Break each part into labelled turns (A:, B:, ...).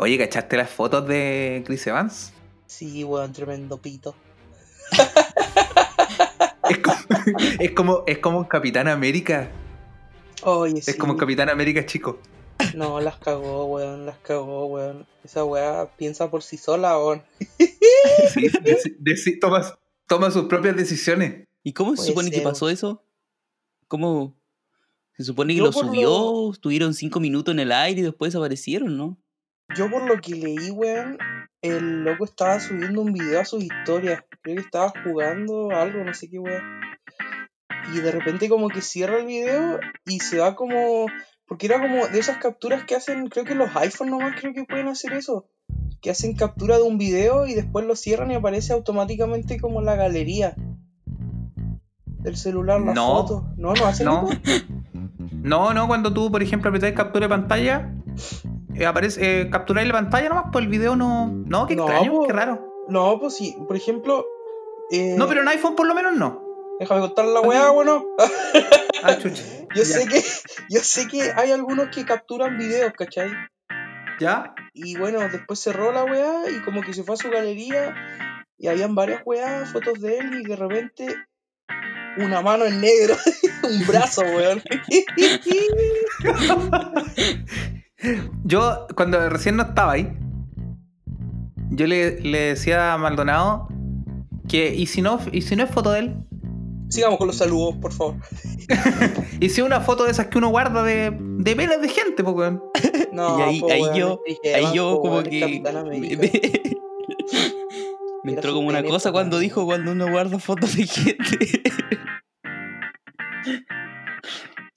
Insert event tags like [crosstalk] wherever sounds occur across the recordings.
A: Oye, ¿cachaste las fotos de Chris Evans?
B: Sí, weón, tremendo pito. [laughs]
A: Es como, es como, es como un Capitán América.
B: Oye,
A: Es
B: sí.
A: como un Capitán América chico.
B: No, las cagó, weón, las cagó, weón. Esa weá piensa por sí sola, weón.
A: Sí, deci- deci- toma, toma sus propias decisiones.
C: ¿Y cómo se
B: Puede
C: supone que pasó eso? ¿Cómo? Se supone que
B: Yo
C: lo
B: por lo-
C: subió, estuvieron cinco minutos en el aire y después desaparecieron, ¿no?
B: Yo por lo que leí, weón, el loco estaba subiendo un video a sus historias. Creo que estaba jugando algo, no sé qué weón. Y de repente como que cierra el video y se va como... Porque era como de esas capturas que hacen, creo que los iPhones nomás creo que pueden hacer eso. Que hacen captura de un video y después lo cierran y aparece automáticamente como la galería del celular, la
A: No.
B: foto. No, no hacen
A: No.
B: eso. [laughs]
A: No, no, cuando tú, por ejemplo, apretáis captura de pantalla, eh, aparece, eh, capturáis la pantalla nomás, pues el video no. No, qué
B: No,
A: extraño,
B: po.
A: qué raro.
B: No, pues sí. Por ejemplo... eh,
A: No, pero en iPhone por lo menos no.
B: Déjame contar la weá, bueno. [laughs]
A: Ah, chucha. [laughs]
B: Yo
A: Ya.
B: sé que, yo sé que hay algunos que capturan videos, ¿cachai?
A: ¿Ya?
B: Y bueno, después cerró la weá y como que se fue a su galería y habían varias weas, fotos de él y de repente una mano en negro, [laughs] un brazo, weón.
A: Yo, cuando recién no estaba ahí, yo le, le decía a Maldonado que, ¿y si, no, ¿y si no es foto de él?
B: Sigamos con los saludos, por favor. [laughs]
A: ¿Y si es una foto de esas que uno guarda de, de penes de gente, pues, weón? [laughs]
B: No,
C: y ahí,
B: po,
C: ahí
B: weón,
C: yo, ahí yo
B: po,
C: como
B: weón,
C: que me, [laughs] entró como una cosa
B: po,
C: cuando dijo cuando uno guarda fotos de gente.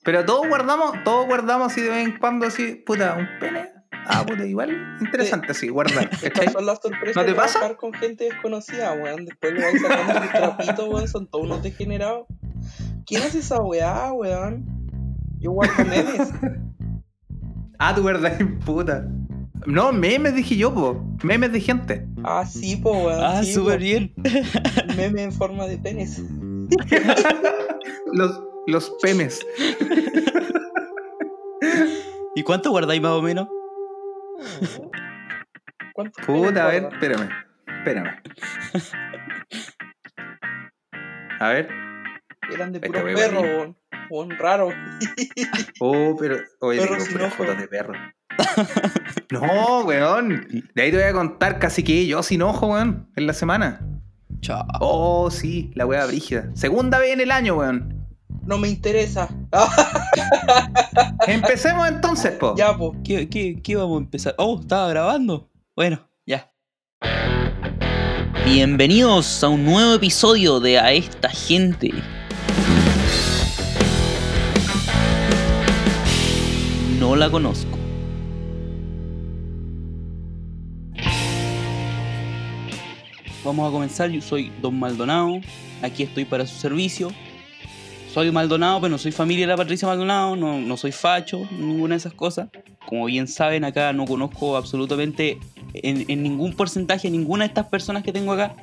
A: Pero todos guardamos, todos guardamos así de vez en cuando, así, puta, un pene. Ah, puta, igual interesante, así, guardar. [laughs] ¿cachai?
B: Estas son las sorpresas
A: ¿No te
B: de
A: pasa?
B: trabajar con gente desconocida, weón. Después lo van sacando sus trapitos, weón. Son todos unos degenerados. ¿Quién hace esa weá, weón? Yo guardo memes. [laughs]
A: Ah, tu verdad, puta. No, memes dije yo, po. Memes de gente.
B: Ah, sí, po, weón.
C: ah,
B: sí,
C: súper bien.
B: Meme en forma de penes. [laughs]
A: Los, los pemes. [laughs]
C: ¿Y cuánto guardáis más o menos?
B: ¿Cuántos penes
A: Puta, a ver, espérame. Espérame. A ver.
B: Eran de
A: Este
B: puros
A: weón
B: perros,
A: ahí.
B: weón. Weón raro.
A: Oh, pero. Oye,
B: Perro
A: tengo
B: sin
A: puras fotos de perro. No, weón. De ahí te voy a contar casi que yo sin ojo, weón. En la semana.
C: Chao.
A: Oh, sí, la weá brígida. Segunda vez en el año, weón.
B: No me interesa. [laughs]
A: Empecemos entonces, po.
B: ya, po.
C: ¿Qué, qué, qué vamos a empezar? Oh, estaba grabando. Bueno, ya. Bienvenidos a un nuevo episodio de A esta gente. No la conozco. Vamos a comenzar. Yo soy Don Maldonado. Aquí estoy para su servicio. Soy Maldonado, pero no soy familia de la Patricia Maldonado. No, no soy facho, ninguna de esas cosas. Como bien saben, acá no conozco absolutamente en, en ningún porcentaje a ninguna de estas personas que tengo acá.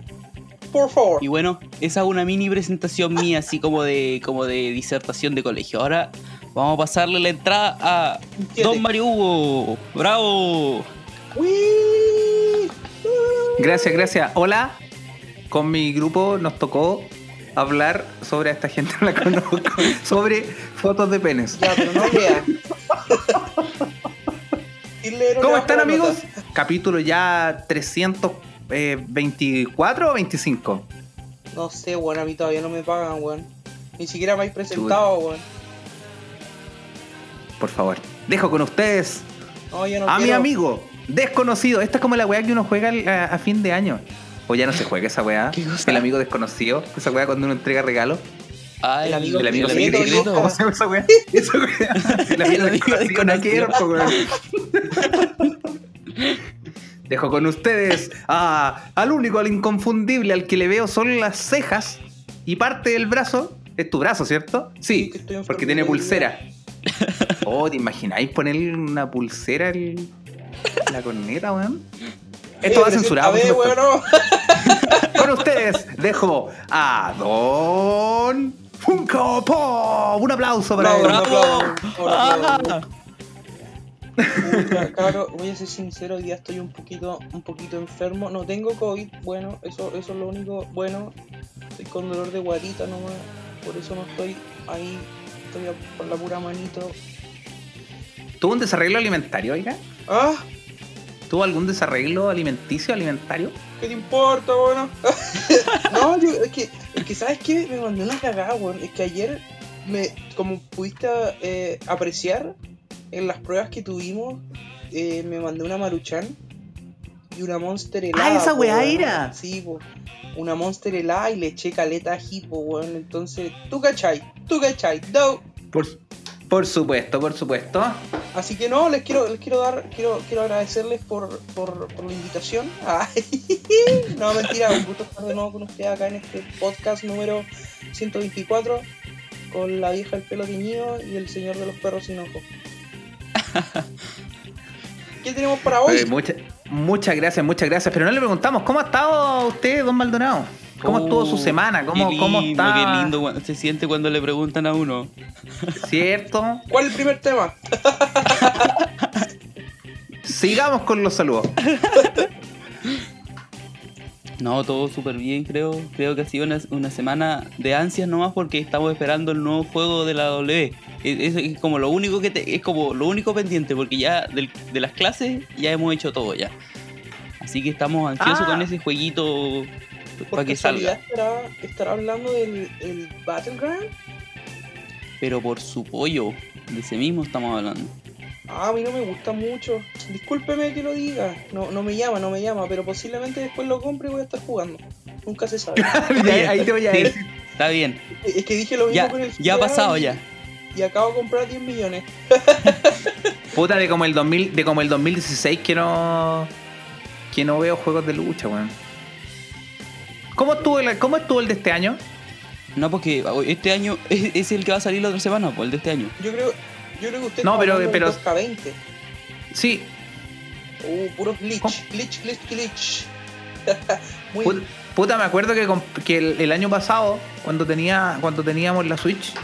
B: Por favor.
C: Y bueno, esa es una mini presentación mía, así como de, como de disertación de colegio. Ahora vamos a pasarle la entrada a. Don Mario Hugo. ¡Bravo!
B: Uy.
A: Gracias, gracias. Hola. Con mi grupo nos tocó hablar sobre a esta gente, no la conozco, [laughs] sobre fotos de penes.
B: Ya, pero no [laughs]
A: ¿Cómo están amigos? Capítulo ya 324 o 25.
B: No sé, weón. A mí todavía no me pagan, weón. Ni siquiera me habéis presentado, weón.
A: Por favor. Dejo con ustedes
B: No, yo no
A: a mi amigo desconocido. Esta es como la weá que uno juega a fin de año. O ya no se juega esa weá. El amigo desconocido. Esa weá cuando uno entrega regalos.
C: Ah,
B: El amigo-
A: El amigo secreto.
B: secreto.
A: ¿Cómo se llama esa weá? [laughs] Esa weá. El amigo
C: El amigo
A: desconocido.
C: desconocido.
A: Dejo con ustedes a, al único, al inconfundible, al que le veo solo las cejas y parte del brazo. Es tu brazo, ¿cierto? Sí, porque tiene pulsera. Oh, ¿te imagináis ponerle una pulsera en la corneta, weón? Esto va censurado.
B: a ver,
A: supuesto.
B: weón, no. [laughs]
A: Con ustedes dejo a Don Funko Pop. Un aplauso para él.
B: Bravo.
C: ¡Bravo!
B: Un aplauso, un aplauso.
C: Ah.
B: Puta, Cabro, voy a ser sincero, hoy día estoy un poquito, un poquito enfermo. No tengo COVID, bueno, eso, eso es lo único bueno. Estoy con dolor de guatita nomás, por eso no estoy ahí, estoy por la pura manito.
A: ¿Tuvo un desarreglo alimentario, oiga?
B: Ah,
A: ¿Tuvo algún desarreglo alimenticio, alimentario?
B: ¿qué te importa, bueno? [laughs] no, yo, es que, es que, ¿sabes qué? Me mandé una cagada, weón. Es que ayer, me, como pudiste eh, apreciar en las pruebas que tuvimos, eh, me mandé una maruchan y una monster helada.
A: esa
B: po,
A: weá era.
B: Sí, po. Una monster helada y le eché caleta ají, po, weón. Entonces, tú cachai, tú cachai, no.
A: Por, por supuesto, por supuesto.
B: Así que no, les quiero, les quiero dar, quiero, quiero agradecerles por, por, por la invitación. [laughs] Ay, no, mentira, un gusto estar de nuevo con ustedes acá en este podcast número 124 con la vieja del pelo teñido y el señor de los perros sin ojos. [laughs] ¿Qué tenemos para hoy?
A: Mucha- muchas gracias, muchas gracias. Pero no le preguntamos, ¿cómo ha estado usted, don Maldonado? ¿Cómo estuvo su
C: Oh,
A: semana? ¿Cómo,
C: qué
A: cómo
C: lindo,
A: está?
C: Qué lindo se siente cuando le preguntan a uno.
A: ¿Cierto?
B: ¿Cuál es el primer tema?
A: Sigamos con los saludos.
C: No, todo súper bien, creo. Creo que ha sido una, una semana de ansias nomás porque estamos esperando el nuevo juego de la W. Es, es- es como lo único que te- es como lo único pendiente porque ya del- de las clases ya hemos hecho todo ya. Así que estamos ansiosos
A: Ah.
C: con ese jueguito
B: ¿Por
C: para que salga.
B: estará, estará hablando del el Battleground?
C: Pero por su pollo, de ese mismo estamos hablando.
B: Ah, a mí no me gusta mucho. Discúlpeme que lo diga. No, no me llama, no me llama, pero posiblemente después lo compre y voy a estar jugando. Nunca se sabe. [laughs]
A: Ya, ahí te voy a
C: Sí,
A: decir.
C: Está bien,
B: es que dije lo mismo
C: ya,
B: con el
C: ya ha
B: GTA
C: pasado
B: y-
C: ya.
B: Y acabo de comprar 10 millones. [laughs]
A: Puta, de como el 2000, de como el 2016 que no. que no veo juegos de lucha, weón. ¿Cómo estuvo el, cómo estuvo el de este año?
C: No, porque este año [laughs] es, es el que va a salir la otra semana, pues el de este año.
B: Yo creo, yo creo que usted
A: No, pero- pero-
B: 2K20.
A: Sí,
B: Uh, puro glitch,
A: ¿Cómo?
B: glitch, glitch, glitch. [laughs] Muy
A: Put- Puta, me acuerdo que, que el, el año pasado, cuando tenía cuando teníamos la Switch,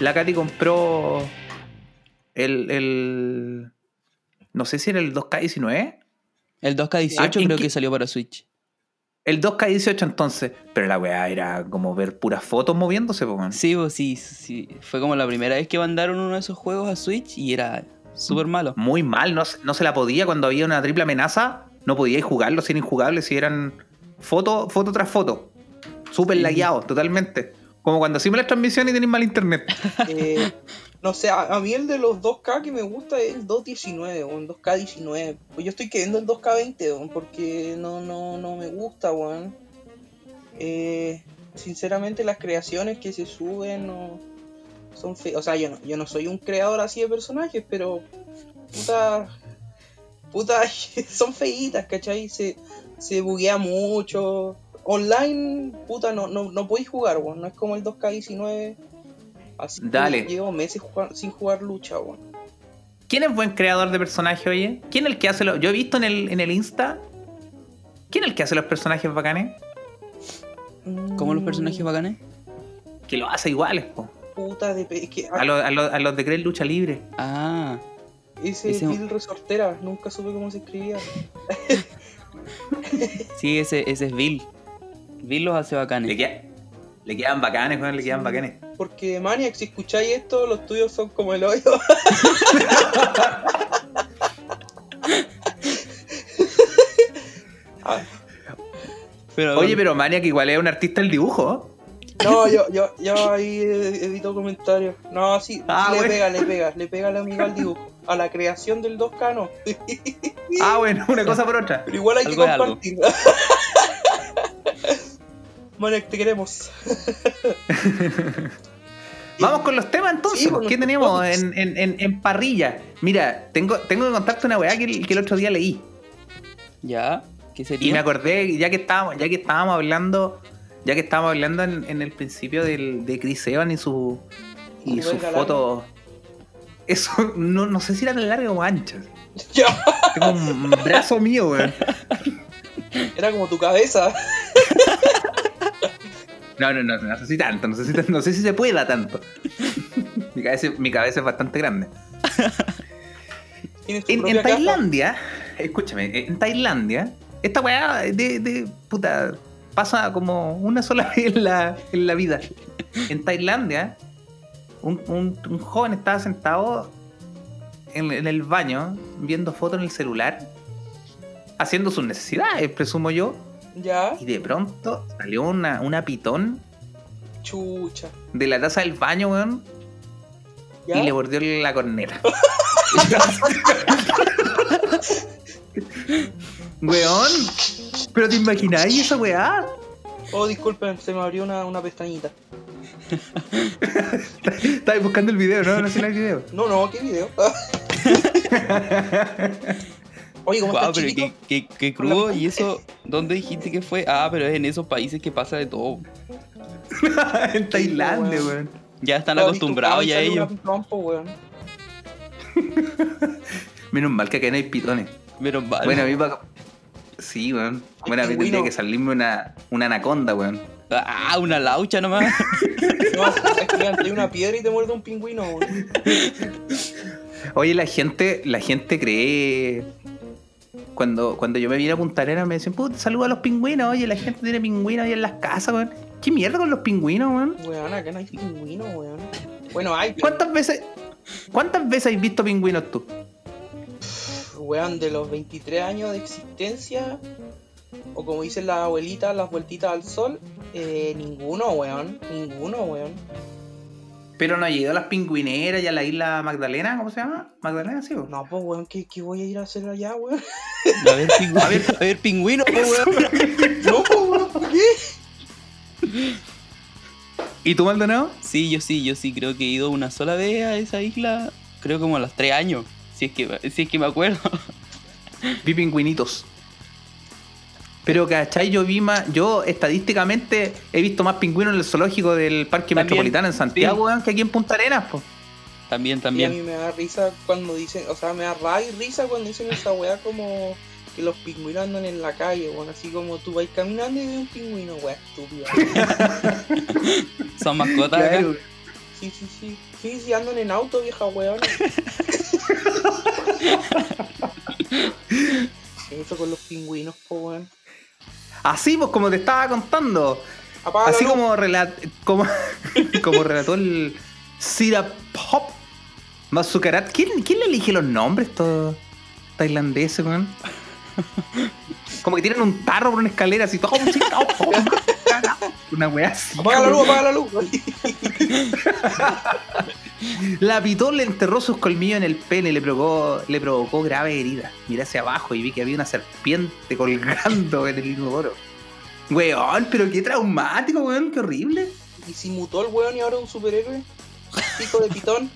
A: la Katy compró el, el no sé si era el 2K19,
C: El 2K18
A: Ah, ¿en
C: creo que salió para Switch.
A: El 2K18 entonces, pero la weá era como ver puras fotos moviéndose, po.
C: Sí, pues sí, sí. Fue como la primera vez que mandaron uno de esos juegos a Switch y era súper malo.
A: Muy mal, no, se- no se la podía cuando había una triple amenaza, no podíais jugarlo, si eran injugables, si eran foto, foto tras foto. Súper
C: Sí.
A: lagueados, totalmente. Como cuando hacemos las transmisiones y tenéis mal internet. [laughs]
B: Eh, no sé, a, a mí el de los 2K que me gusta es el 219 o el 2K19. Pues yo estoy queriendo el 2K20 weón, porque no, no, no me gusta, weón. Eh, sinceramente las creaciones que se suben no son feas. O sea, yo no, yo no soy un creador así de personajes, pero puta, puta, [laughs] son feitas, ¿cachai? Se, se buguea mucho. Online, puta, no, no, no podéis jugar, weón. No es como el 2K19. Así que
A: Dale.
B: llevo meses jugar- sin jugar lucha, weón.
A: ¿Quién es buen creador de personaje, oye? ¿Quién es el que hace los.? Yo he visto en el, en el Insta. ¿Quién es el que hace los personajes bacanes?
C: ¿Cómo los
B: Mm,
C: personajes bacanes?
A: Que lo hace iguales, po.
B: Puta, de, es que
A: A los, a los, a los de Creer Lucha Libre.
C: Ah,
B: ese,
C: ese-
B: Bill Resortera, nunca supe cómo se escribía. [laughs]
C: sí, ese, ese es Bill. Bill los hace bacanes.
A: queda- le quedan bacanes, weón, le quedan bacanes.
B: Porque Maniac, si escucháis esto, los tuyos son como el hoyo. [laughs] Ah,
C: Pero,
A: Oye, pero Maniac igual es un artista del dibujo.
B: no, yo, yo, yo ahí evito comentarios. No, sí,
A: Ah,
B: le
A: bueno.
B: pega, le pega, le pega la amiga al dibujo. A la creación del 2K no.
A: Ah, bueno, una cosa por otra.
B: Pero igual hay que
C: Algo
B: compartir. [laughs] Maniac, te queremos. [laughs]
A: Vamos con los temas entonces.
B: Sí,
A: pues, ¿Qué tenemos en, en- en- en parrilla? Mira, tengo, tengo que contarte una weá que, el- que el otro día leí.
C: ¿Ya? ¿Qué
A: Y me
C: sería?
A: acordé, ya que estábamos, ya que estábamos hablando, ya que estábamos hablando en, en el principio del, de Chris Evans y su y
B: Su
A: sus
B: verga
A: fotos. Eso, no, no sé si eran largas o anchas. [laughs]
B: Ya,
A: Tengo un brazo mío, weón.
B: era como tu cabeza. [laughs]
A: No, no, no, no sé si tanto, no sé si, no sé si se pueda tanto. [laughs] Mi cabeza, mi cabeza es bastante grande. En,
B: casa.
A: Tailandia, escúchame, en Tailandia, esta weá de, de puta pasa como una sola [laughs] vez en la, en la vida. En Tailandia, un, un- un joven estaba sentado en, en el baño viendo fotos en el celular, haciendo sus necesidades, presumo yo,
B: Ya,
A: y de pronto salió una, una pitón
B: chucha.
A: de la taza del baño, weón,
B: Ya.
A: y le mordió la corneta. [laughs] weón, pero te imagináis esa weá.
B: Oh, disculpen, se me abrió una, una pestañita. [laughs]
A: Estabas buscando el video, ¿no? No sé el video.
B: No, no, ¿qué video? [laughs] Oye, ¿cómo
C: Guau,
B: está
C: pero qué, qué- qué crudo. ¿Y eso? ¿Dónde dijiste que fue? Ah, pero es en esos países que pasa de todo. [laughs]
A: en Tailandia,
B: weón.
A: weón.
C: Ya están acostumbrados ya ellos.
B: una trompo, weón. [laughs]
A: Menos mal que acá no hay pitones.
C: Menos mal.
A: Bueno, a mí pa- Sí, weón. Bueno, a mí tendría que salirme una, una anaconda, weón.
C: Ah, una laucha nomás. [laughs]
B: No, es que levanté una piedra y te muerde un pingüino, weón.
A: Oye, la gente, la gente cree. Cuando, cuando yo me vine a Punta Arenas me decían, puta, saluda a los pingüinos. Oye, la gente tiene pingüinos ahí en las casas, weón. ¿Qué mierda con los pingüinos, weón?
B: Weón, acá no hay pingüino, weón. Bueno, hay, pero,
A: ¿Cuántas veces, cuántas veces has visto pingüinos tú?
B: weón, de los 23 años de existencia, o como dicen las abuelitas, las vueltitas al sol, eh, ninguno, weón. Ninguno, weón.
A: Pero no ha ido a las pingüineras y a la isla Magdalena, ¿cómo se llama? Magdalena, sí, weón.
B: No, pues, weón, ¿qué, qué voy a ir a hacer allá, weón?
C: A ver, pingüino. A ver, [laughs] a ver, pingüino, po, weón. [laughs]
B: No, pues, weón, ¿por qué?
A: ¿Y tú, Maldonado?
C: Sí, yo sí, yo sí creo que he ido una sola vez a esa isla. Creo como a los tres años. Si es que, si es que me acuerdo.
A: Vi pingüinitos. Pero, ¿cachai? Yo vi más. Yo, estadísticamente, he visto más pingüinos en el zoológico del Parque
C: También,
A: Metropolitano en Santiago,
C: sí.
A: weón, que aquí en Punta Arenas, po.
C: También,
B: Y a
C: también.
B: mí me da risa cuando dicen, o sea, me da rabia y risa cuando dicen esa weá como que los pingüinos andan en la calle, weón, así como tú vas caminando y ves un pingüino, weá, estúpido. [laughs]
C: Son mascotas acá.
A: Claro.
B: Sí, sí, sí. Sí, sí, andan en auto, vieja weón. [laughs] Eso con los pingüinos, po, weón.
A: Así, pues, como te estaba contando. Así como, relat como, [laughs] como relató el Sirap Hop Masukarat. ¿Quién, ¿Quién le elige los nombres estos tailandeses, weón? [laughs] Como que tienen un tarro por una escalera así, [laughs] una weá así.
B: Apaga la luz, apaga la luz.
A: La pitón le enterró sus colmillos en el pene y le provocó, le provocó grave herida. Miré hacia abajo y vi que había una serpiente colgando en el inodoro. Weón, pero qué traumático, weón, qué horrible.
B: Y si mutó el weón y ahora es un superhéroe. Pico de pitón.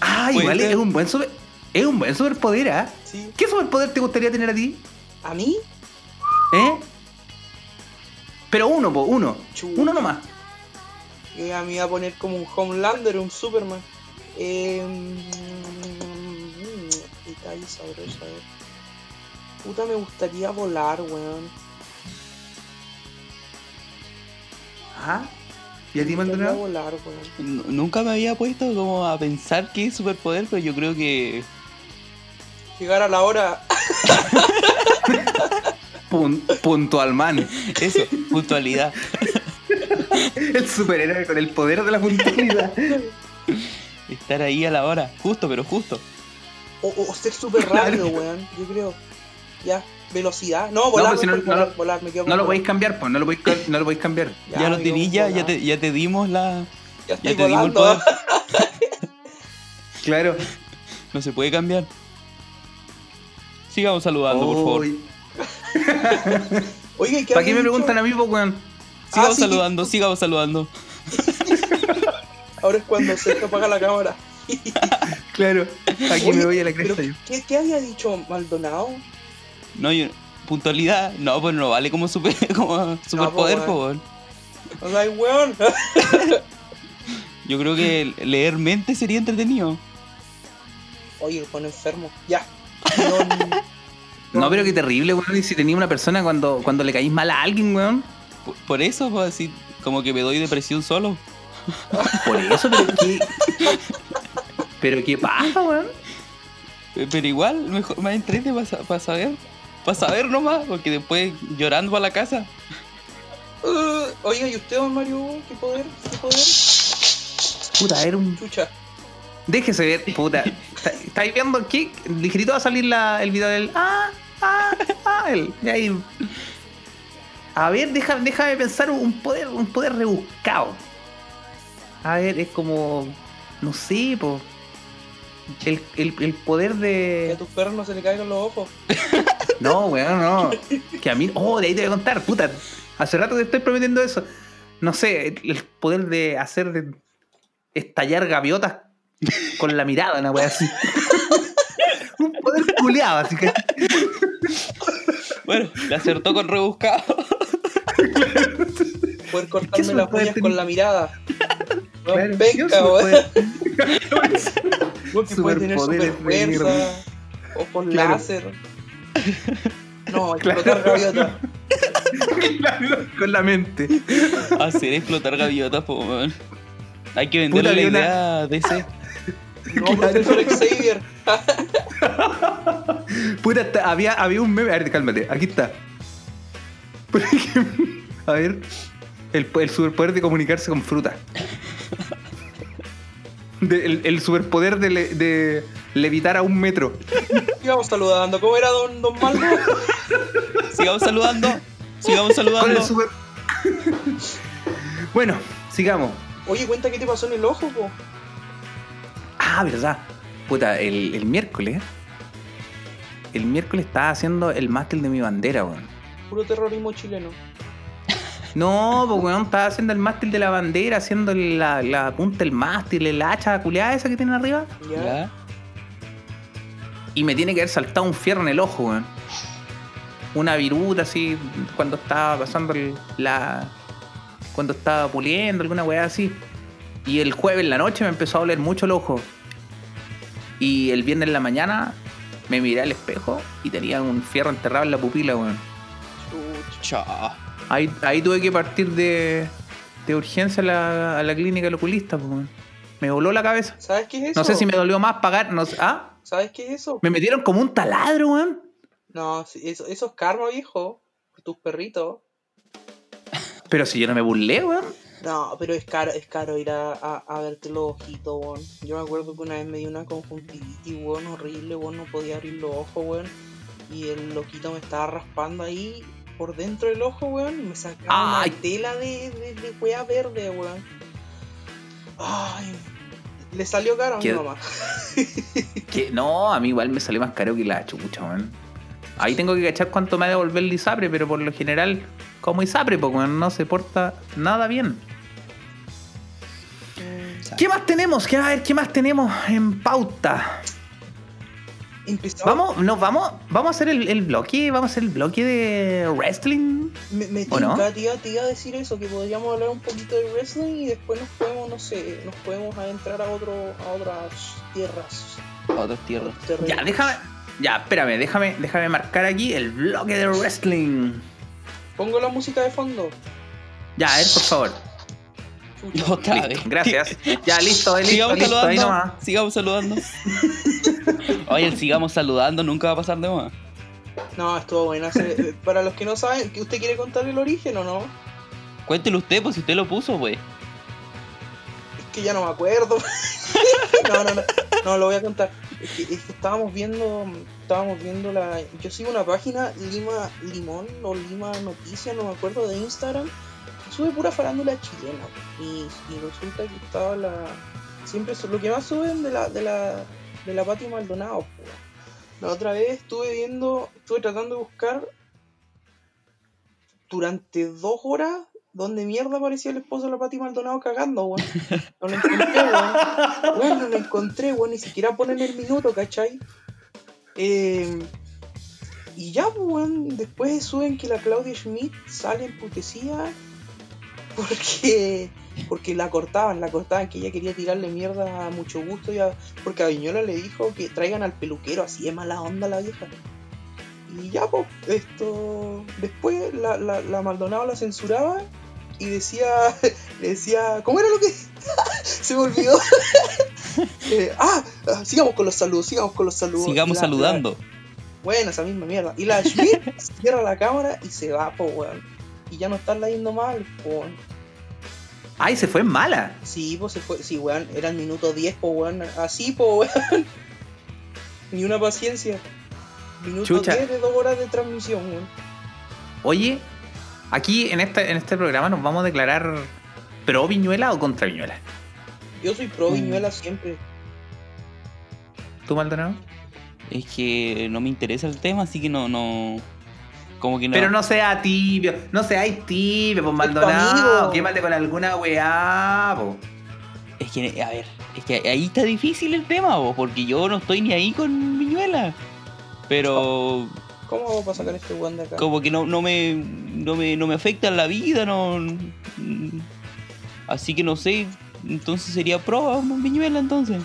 A: Ah, igual es un buen super, es un buen superpoder, ¿ah?
B: Sí.
A: ¿Qué superpoder te gustaría tener a ti?
B: ¿A mí?
A: ¿Eh? Pero uno, po, uno.
B: Chu.
A: Uno nomás.
B: Yo a mí iba a poner como un Homelander, un Superman. Eh, está ahí sabroso, a ver. Puta, me gustaría volar, weón.
A: Ajá. ¿Y a ti,
B: Me gustaría
A: Maldonado?
B: volar, weón.
C: Nunca me había puesto como a pensar qué es superpoder, pero yo creo que
B: Llegar a la hora. [laughs] [laughs]
A: Pun- puntual man.
C: eso, puntualidad.
A: El superhéroe con el poder de la puntualidad.
C: Estar ahí a la hora, justo, pero justo.
B: O, o ser súper rápido, weón. Yo creo. Ya. Velocidad. No, volar.
A: pues si no-
B: mejor,
A: no
B: volar, me quedo
A: No lo podéis cambiar, pues, no lo podéis, no lo podéis cambiar.
C: Ya, lo
B: quedo
C: ya, ya te, ya te dimos la.
B: Ya estoy
C: Ya te dimos el poder. [laughs]
A: Claro.
C: No se puede cambiar. Sigamos saludando, por favor. [laughs]
B: ¿y qué
A: ¿Para qué me
B: dicho?
A: preguntan a mí, pues, weón?
C: Sigamos
B: Ah, sí.
C: saludando, sigamos saludando. [laughs]
B: Ahora es cuando se te apaga la cámara. [laughs]
A: Claro. Aquí
B: Oye,
A: me voy a la cresta yo.
B: ¿qué, ¿Qué había dicho Maldonado?
C: No, yo, puntualidad, no, pues no vale como, super, como superpoder,
B: pues,
C: po, weón.
B: O sea, weón.
C: Yo creo que leer mente sería entretenido.
B: Oye, el pone enfermo. Ya. No,
A: No, pero qué terrible, weón. Y si tenía una persona cuando, cuando le caís mal a alguien, weón.
C: Por, por eso, pues así, como que me doy depresión solo.
A: Por eso, pero qué. Pero qué pasa, weón.
C: Pero igual, mejor, más entrete para saber. Para saber nomás, porque después llorando a la casa.
B: Uh, oiga, ¿y usted, don Mario? ¿Qué poder? ¿Qué poder?
A: Puta, era un.
B: Chucha.
A: Déjese ver, [laughs] puta. Está- ¿Estáis viendo aquí? Ligerito va a salir la, el video del. Ah, ah, ah. El, y ahí. A ver, déjame, déjame pensar un poder, un poder rebuscado. A ver, es como. No sé, po. El, el, el poder
B: Que a
A: de.
B: tus perros no se le caigan los ojos. [laughs]
A: No, weón, no. Que a mí. Oh, de ahí te voy a contar, puta. Hace rato te estoy prometiendo eso. No sé, el, el poder de hacer. de- estallar gaviotas con la mirada, una wea así. [laughs] Un poder culeado, así que.
C: Bueno, le acertó con rebuscado.
B: Poder
A: ¿Qué
B: cortarme las uñas
A: tener?
B: con la mirada.
A: Claro,
B: Weón, puede [laughs] tener super fuerza. Ojos
A: Claro.
B: láser. No, [laughs]
A: Claro.
B: explotar gaviota.
A: con la mente.
C: Hacer explotar gaviotas, po, weón. Hay que venderle la
A: una-
C: idea de ese.
B: No, profesor Xavier. [laughs]
A: Puta, hasta había, había un meme. A ver, cálmate, aquí está. Por ejemplo, a ver. El, el superpoder de comunicarse con fruta. De- el, el superpoder de, le- de levitar a un metro.
B: Íbamos saludando. ¿Cómo era don, don Maldo?
C: Sigamos saludando. Sigamos
A: Con
C: saludando.
A: el super... [laughs] bueno, sigamos.
B: Oye, cuenta qué te pasó en el ojo, po.
A: Ah, verdad. Puta, el, el miércoles. El miércoles estaba haciendo el mástil de mi bandera, weón.
B: Puro terrorismo chileno. [laughs]
A: No, pues weón, estaba haciendo el mástil de la bandera, haciendo la, la punta del mástil, el hacha culeada esa que tiene arriba.
B: ¿Ya?
C: Ya.
A: Y me tiene que haber saltado un fierro en el ojo, weón. Una viruta así, cuando estaba pasando el- la. Cuando estaba puliendo, alguna weá así. Y el jueves en la noche me empezó a doler mucho el ojo. Y el viernes en la mañana me miré al espejo y tenía un fierro enterrado en la pupila, weón.
B: Chucha.
C: Cha.
A: Ahí, ahí tuve que partir de, de urgencia a la, a la clínica del oculista, pues, weón. Me voló la cabeza.
B: ¿Sabes qué es eso?
A: No sé si me dolió más pagar. No sé- ¿Ah?
B: ¿Sabes qué es eso?
A: Me metieron como un taladro, weón.
B: No, eso, eso es karma, viejo. Tus perritos.
A: Pero si yo no me burlé, weón.
B: No, pero es caro, es caro ir a, a, a verte los ojitos, weón. Yo me acuerdo que una vez me dio una conjuntivitis, weón, horrible, weón, no podía abrir los ojos, weón. Y el loquito me estaba raspando ahí por dentro del ojo, weón, y me sacaba
A: Ay.
B: una tela de, de, de wea verde, weón. Ay, le salió caro a mi mamá. [laughs]
A: No, a mí igual me salió más caro que la chucha, weón. Ahí tengo que cachar cuánto me va a devolver el ISAPRE, pero por lo general, como ISAPRE, weón, no se porta nada bien. ¿Qué más tenemos? ¿Qué, a ver, ¿qué más tenemos en pauta? Vamos, nos vamos, vamos a hacer el, el bloque, vamos a hacer el bloque de wrestling.
B: Me, me
A: ¿O no?
B: tinca, te iba- te iba a decir eso, que podríamos hablar un poquito de wrestling y después nos podemos, no sé, nos podemos adentrar a otro, a otras tierras.
C: A otras tierras.
A: Ya, déjame, ya, espérame, déjame, déjame marcar aquí el bloque de wrestling.
B: Pongo la música de fondo.
A: Ya, a ver, por favor.
B: Chucha.
C: Otra
A: Listo,
C: vez.
A: gracias. Ya, listo, listo,
C: Sigamos
A: listo, ahí
C: saludando.
A: nomás.
C: Sigamos saludando. [laughs] Oye, el sigamos saludando nunca va a pasar de moda.
B: No, estuvo eh, Para los que no saben, ¿que ¿usted quiere contar el origen o no?
C: Cuéntelo usted, pues si usted lo puso, pues.
B: Es que ya no me acuerdo. [laughs] no, no, no. No, lo voy a contar. Es que, es que estábamos viendo. Estábamos viendo la. Yo sigo una página, Lima Limón o Lima Noticias, no me acuerdo, de Instagram, sube pura farándula chilena. Y, y resulta que estaba la. Siempre lo que más suben de la, de la, de la Pati Maldonado. po. La otra vez estuve viendo, estuve tratando de buscar durante dos horas donde mierda apareció el esposo de la Pati Maldonado cagando, weón. No lo encontré, weón. Weón, no lo encontré, weón. Ni siquiera ponen el minuto, ¿cachai? Eh, y ya, pues, weón. Después suben que la Claudia Schmidt sale en putecía porque [laughs] porque la cortaban, la cortaban, que ella quería tirarle mierda a mucho gusto, ya, porque a Viñola le dijo que traigan al peluquero, así de mala onda la vieja. Y ya, pues, esto. Después la, la, la Maldonado la censuraba y decía, [laughs] le decía, ¿cómo era lo que? [laughs] Se me olvidó. Eh, ah, ah, sigamos con los saludos, sigamos con los saludos.
C: Sigamos
B: Y la-
C: saludando.
B: la- bueno, esa misma mierda. Y la Schmidt cierra la cámara y se va, po, weón. Y ya no está yendo mal, po. weón.
A: Ay, se fue en mala.
B: Sí, pues se fue. Sí, weón, era el minuto 10, po, weón. Así, po, weón. [laughs] Ni una paciencia. Minuto
A: Chucha.
B: 10 de dos horas de transmisión, weón.
A: Oye, aquí en este, en este programa nos vamos a declarar pro Viñuela o contra Viñuela.
B: Yo soy pro
C: Mm.
B: Viñuela siempre.
A: ¿Tú, Maldonado?
C: Es que no me interesa el tema, así que no, no. Como que no.
A: Pero no sea tibio, no seáis tibio, pues Maldonado. Quémate con alguna weá, po.
C: Es que, a ver, es que ahí está difícil el tema, vos, porque yo no estoy ni ahí con Viñuela. Pero
B: ¿Cómo vamos a sacar este weón de acá?
C: como que no, no, me, no, me, no me afecta en la vida, no. mm, Así que no sé, entonces sería pro Viñuela entonces.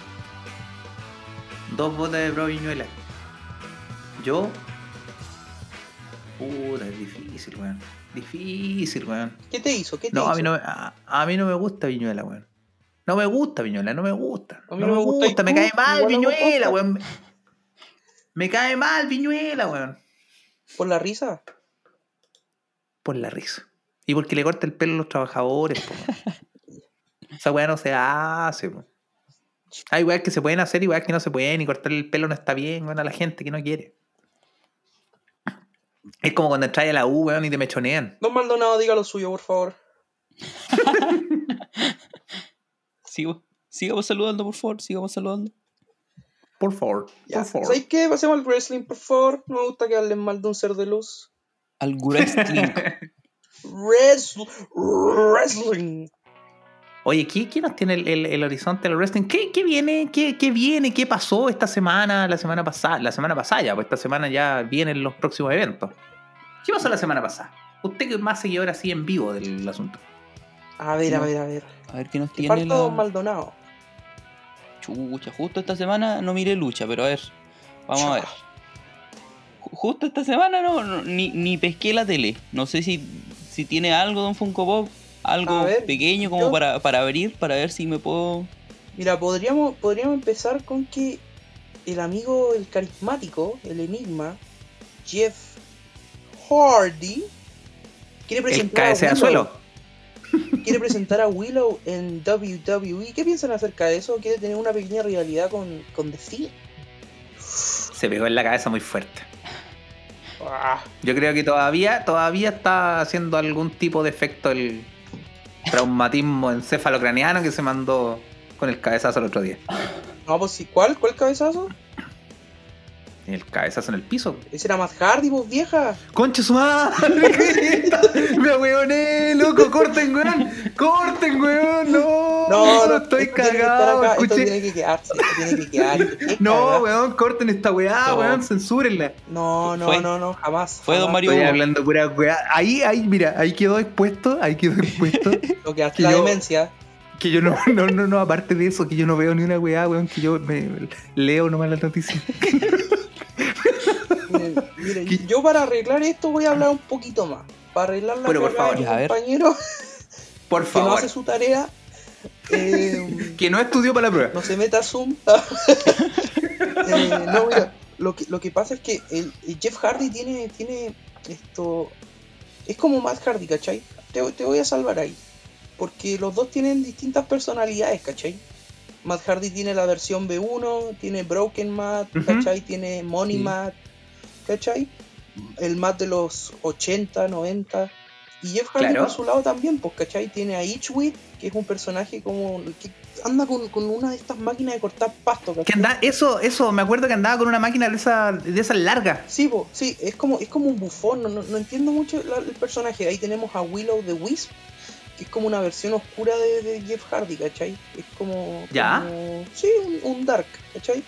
A: Dos botas de pro Viñuela. Yo. Puta, es difícil, weón. Difícil, weón.
B: ¿Qué te hizo? ¿Qué te
A: No,
B: hizo?
A: a mí no, me- a, a mí no me gusta Viñuela, weón. No me gusta Viñuela, no me gusta.
B: A mí
A: no,
B: no
A: me
B: gusta,
A: gusta,
B: ¿y
A: me cae mal Viñuela, weón. Me cae mal Viñuela, weón.
B: ¿Por la risa?
A: Por la risa. Y porque le corta el pelo a los trabajadores, po. weón. [laughs] Esa weá no se hace, po. Hay weas que se pueden hacer y weas que no se pueden, y cortar el pelo no está bien, weón, a la gente que no quiere. Es como cuando entras a la U, weón, y te mechonean.
B: Don Maldonado, diga lo suyo, por favor. [laughs]
C: Sigo, sigamos saludando, por favor, sigamos saludando.
A: Por favor,
B: Ya.
A: por favor.
B: ¿Sabes qué? Pasemos al wrestling, por favor. No me gusta que hablen mal de un ser de luz.
C: Al wrestling. [laughs]
B: Wrestling.
A: Oye, ¿qué, qué nos tiene el, el- el horizonte del wrestling? ¿Qué, qué viene? ¿Qué, ¿Qué viene? ¿Qué pasó esta semana? La semana pasada, la semana pasada ya, pues esta semana ya vienen los próximos eventos. ¿Qué pasó la semana pasada? Usted que más seguidor así en vivo del asunto.
B: A ver, a ver, a ver.
C: A ver qué nos
B: ¿Qué
C: tiene
B: falta
C: la...
B: Don Maldonado?
C: Chucha, justo esta semana no miré lucha, pero a ver, vamos a ver. Ju- Justo esta semana no, no- ni, ni pesqué la tele. No sé si, si tiene algo Don Funko Pop, algo
B: A ver,
C: pequeño como
B: yo-
C: para, para abrir, para ver si me puedo...
B: Mira, podríamos, podríamos empezar con que el amigo, el carismático, el enigma, Jeff Hardy, quiere
A: El
B: presentar, a
A: cabecea
B: Willow,
A: suelo. [laughs]
B: quiere presentar a Willow en WWE. ¿Qué piensan acerca de eso? ¿Quiere tener una pequeña rivalidad con, con The Fiend?
A: Se pegó en la cabeza muy fuerte.
B: Ah,
A: Yo creo que todavía, todavía está haciendo algún tipo de efecto el traumatismo encefalocraniano que se mandó con el cabezazo el otro día.
B: no, pues sí. ¿Cuál? ¿Cuál cabezazo?
A: El cabezazo en el piso.
B: Ese era Matt Hardy, vos vieja.
A: ¡Concha su madre! [laughs] ¡Me ahueoné, loco! ¡Corten, weón! ¡Corten, weón! ¡No!
B: No, no,
A: estoy
B: esto tiene que estar
A: cagado.
B: acá, Esto
A: escuché-
B: tiene que quedarse, esto tiene que quedar. Qué [laughs]
A: No, weón, corten esta weá,
C: No.
A: weón, censúrenla.
B: No, no,
C: Fue-
B: no, no, jamás.
C: fue Don. Mario
A: Estoy
C: Hugo.
A: hablando pura weá. Ahí, ahí, mira, ahí quedó expuesto, ahí quedó expuesto. [laughs]
B: Lo que hace la
A: yo-
B: demencia.
A: que yo no, no, no, no, aparte de eso, que yo no veo ni una weá, weón, que yo me, leo nomás la noticia.
B: Miren, miren,
A: ¿Qué?
B: yo para arreglar esto voy a hablar un poquito más. Para arreglar la
A: Pero, por favor.
B: de mi compañero [laughs]
A: Por
B: que no
A: favor.
B: hace su tarea. eh, [laughs]
A: Que no estudió para la prueba.
B: no se meta a Zoom. [laughs] Eh, no, mira, lo que, lo que pasa es que el, el Jeff Hardy tiene, tiene esto. Es como Matt Hardy, ¿cachai? Te, te voy a salvar ahí. Porque los dos tienen distintas personalidades, ¿cachai? Matt Hardy tiene la versión B1, tiene Broken Matt,
A: Ujú.
B: ¿cachai? Tiene Money
C: Sí.
B: Matt, ¿cachai? El Matt de los 80, 90. Y Jeff Hardy
A: Claro.
B: por su lado también, pues, ¿cachai? Tiene a Itchwit, que es un personaje como. que anda con, con una de estas máquinas de cortar pasto, ¿cachai?
A: Que anda, eso, eso, me acuerdo que andaba con una máquina de esa, de esas largas.
B: Sí, po, sí, es como, es como un bufón, no, no, no entiendo mucho la- el personaje. Ahí tenemos a Willow the Wisp, que es como una versión oscura de, de Jeff Hardy, ¿cachai? Es como.
A: ¿Ya?
B: como- sí, un, un Dark, ¿cachai?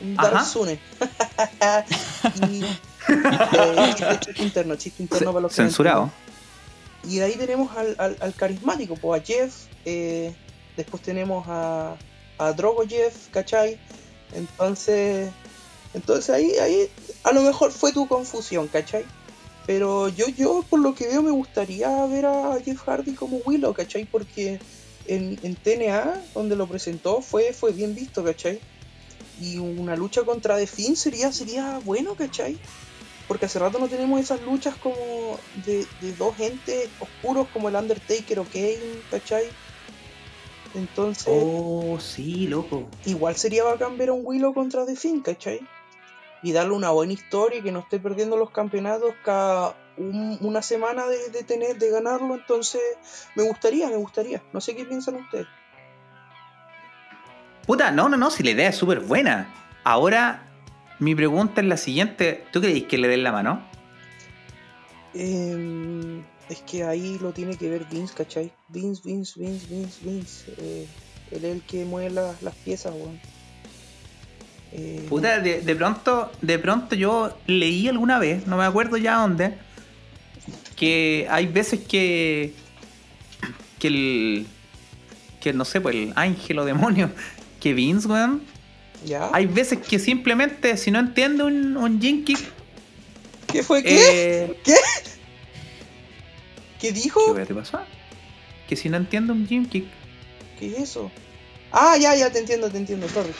B: Un. Sune. [laughs] y, eh, chiste, chiste interno, chiste interno para los
A: Censurado.
B: Y de ahí tenemos al, al, al carismático, pues a Jeff, eh, después tenemos a, a Drogo Jeff, ¿cachai? Entonces, entonces ahí, ahí a lo mejor fue tu confusión, ¿cachai? Pero yo, yo por lo que veo me gustaría ver a Jeff Hardy como Willow, ¿cachai? Porque en, en TNA, donde lo presentó, fue, fue bien visto, ¿cachai? Y una lucha contra The Finn sería, sería bueno, ¿cachai? Porque hace rato no tenemos esas luchas como de, de dos entes oscuros como el Undertaker o Kane, ¿cachai? Entonces,
A: Oh, sí, loco.
B: igual sería bacán ver a un Willow contra The Finn, ¿cachai? Y darle una buena historia y que no esté perdiendo los campeonatos cada un- una semana de, de tener, de ganarlo. Entonces, me gustaría, me gustaría. No sé qué piensan ustedes.
A: Puta, no, no, no, si la idea es súper buena. Ahora, mi pregunta es la siguiente. ¿Tú creéis que le den la mano?
B: Em, es que ahí lo tiene que ver Vince, ¿cachai? Vince, Vince, Vince, Vince, Vince. Eh, él es el que mueve la- las piezas, weón. Eh,
A: Puta, de, de pronto, de pronto yo leí alguna vez, no me acuerdo ya dónde, que hay veces que. que el. que no sé, pues el ángel o demonio, que Vince, weón.
B: ¿Ya?
A: Hay veces que simplemente, si no entiende un, un Kick,
B: ¿Qué fue? ¿Qué?
A: eh, [laughs]
B: ¿Qué
A: ¿Qué
B: dijo?
A: weá te pasó? Que si no entiende un Jin Kick,
B: ¿Qué es eso? Ah, ya, ya, te entiendo, te entiendo, sorry.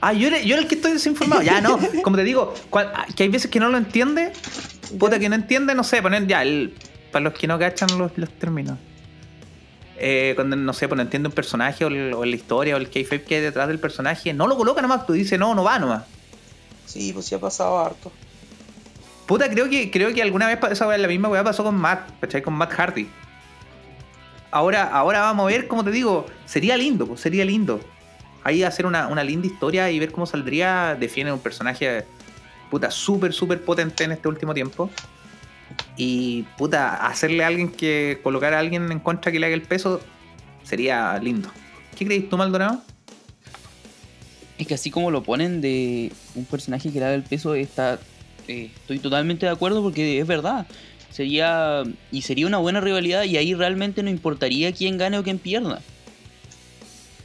A: Ah, yo era, yo era el que estoy desinformado. Ya, no. [laughs] Como te digo, cual- ah, que hay veces que no lo entiende. Puta, que no entiende, no sé, poner ya, el, para los que no cachan los, los términos. Eh, cuando, no sé, pues no entiende un personaje o, el- o la historia o el kayfabe que hay detrás del personaje, no lo coloca nomás, tú dices, no, no va nomás.
B: Sí, pues sí ha pasado harto.
A: Puta, creo que, creo que alguna vez esa la misma weá pasó con Matt, ¿cachai? Con Matt Hardy. Ahora, ahora vamos a ver, como te digo, sería lindo, pues sería lindo. Ahí hacer una, una linda historia y ver cómo saldría. Defiende un personaje, puta, súper, súper potente en este último tiempo. Y, puta, hacerle a alguien que colocar a alguien en contra que le haga el peso sería lindo. ¿Qué crees tú, Maldonado?
C: Es que así como lo ponen de un personaje que le haga el peso, está, eh, estoy totalmente de acuerdo porque es verdad. Sería y sería una buena rivalidad y ahí realmente no importaría quién gane o quién pierda.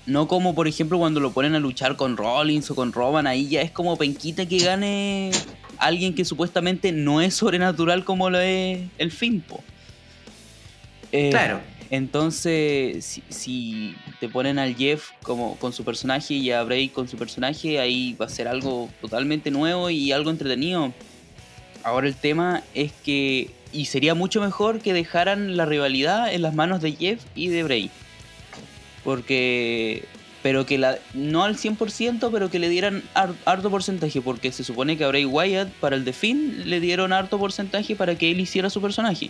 C: No como por ejemplo cuando lo ponen a luchar con Rollins o con Roman, ahí ya es como penquita que gane alguien que supuestamente no es sobrenatural como lo es el Finpo. Eh,
A: Claro.
C: Entonces, si, si te ponen al Jeff como con su personaje y a Bray con su personaje, ahí va a ser algo totalmente nuevo y algo entretenido. Ahora el tema es que, y sería mucho mejor que dejaran la rivalidad en las manos de Jeff y de Bray. Porque, pero que la, no al 100%, pero que le dieran har- harto porcentaje, porque se supone que a Bray Wyatt para el The Finn le dieron harto porcentaje para que él hiciera su personaje.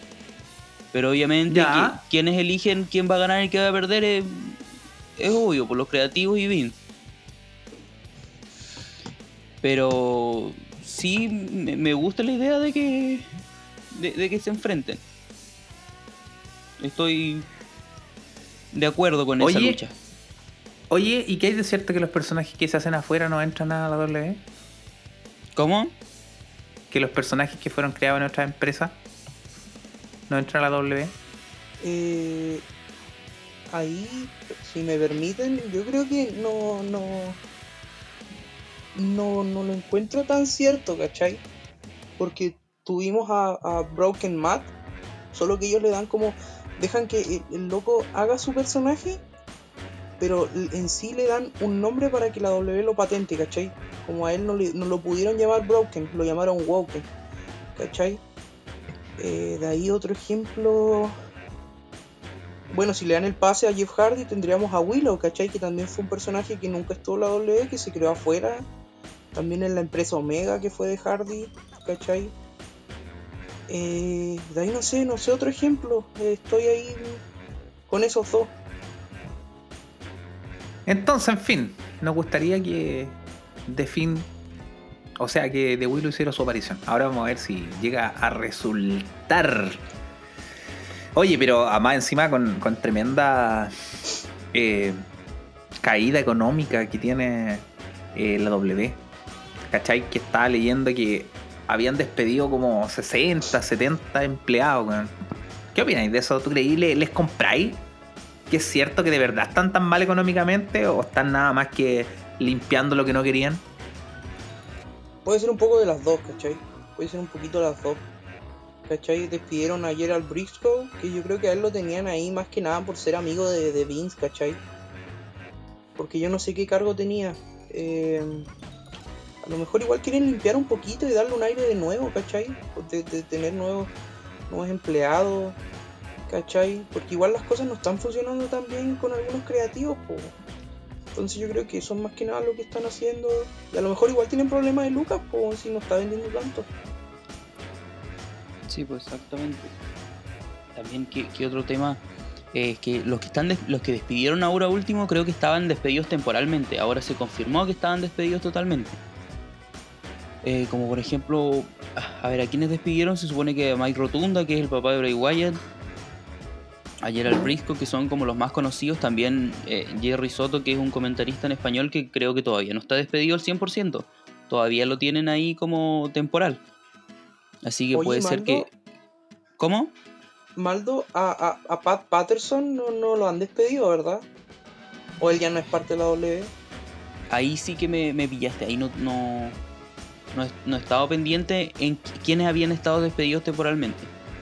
C: Pero obviamente que- quienes eligen quién va a ganar y quién va a perder es, es obvio, por los creativos y Vince. Pero sí me, me gusta la idea de que de, de que se enfrenten. Estoy de acuerdo con esa lucha.
A: Oye, ¿y qué hay de cierto que los personajes que se hacen afuera no entran a la W?
C: ¿Cómo?
A: Que los personajes que fueron creados en otras empresas no entran a la W.
B: Eh, ahí, si me permiten, yo creo que no, no, no, no lo encuentro tan cierto, ¿cachai? Porque tuvimos a, a Broken Matt, solo que ellos le dan como, dejan que el, el loco haga su personaje, pero en sí le dan un nombre para que la W lo patente, ¿cachai? Como a él no, lo pudieron llamar Broken, lo llamaron Woken, ¿cachai? Eh, de ahí otro ejemplo. Bueno, si le dan el pase a Jeff Hardy, tendríamos a Willow, ¿cachai? Que también fue un personaje que nunca estuvo en la W, que se creó afuera. También en la empresa Omega, que fue de Hardy, ¿cachai? Eh, de ahí no sé, no sé otro ejemplo. Estoy ahí con esos dos.
A: Entonces, en fin, nos gustaría que The Finn, o sea, que The Willow hiciera su aparición. Ahora vamos a ver si llega a resultar. Oye, pero además encima con, con tremenda eh, caída económica que tiene eh, la W. ¿Cachai? Que estaba leyendo que habían despedido como 60, 70 empleados. ¿Qué opináis de eso? ¿Tú creí? ¿Le- ¿Les compráis? Que es cierto que de verdad están tan mal económicamente o están nada más que limpiando lo que no querían?
B: Puede ser un poco de las dos, ¿cachai? Puede ser un poquito de las dos. ¿cachai? Despidieron ayer al Briscoe, que yo creo que a él lo tenían ahí más que nada por ser amigo de, Vince, ¿cachai? Porque yo no sé qué cargo tenía. Eh, a lo mejor igual quieren limpiar un poquito y darle un aire de nuevo, ¿cachai? De, de tener nuevos, nuevos empleados, ¿cachai? Porque igual las cosas no están funcionando tan bien con algunos creativos, po. Entonces yo creo que es más que nada lo que están haciendo. Y a lo mejor igual tienen problemas de Lucas, po, si no está vendiendo tanto.
C: Sí, pues exactamente. También, ¿qué, qué otro tema? Eh, que los que están los que despidieron ahora último creo que estaban despedidos temporalmente. Ahora se confirmó que estaban despedidos totalmente. Eh, como por ejemplo, a ver, ¿a quiénes despidieron? Se supone que Mike Rotunda, que es el papá de Bray Wyatt. Ayer al Brisco, que son como los más conocidos. También eh, Jerry Soto, que es un comentarista en español que creo que todavía no está despedido al 100%. Todavía lo tienen ahí como temporal. Así que
B: Oye,
C: puede ser que... ¿Cómo?
B: Maldo, a, a, a Pat Patterson no, no lo han despedido, ¿verdad? O él ya no es parte de la W.
C: ahí sí que me, me pillaste. Ahí no, no, no, he- no he estado pendiente en qui- quiénes habían estado despedidos temporalmente.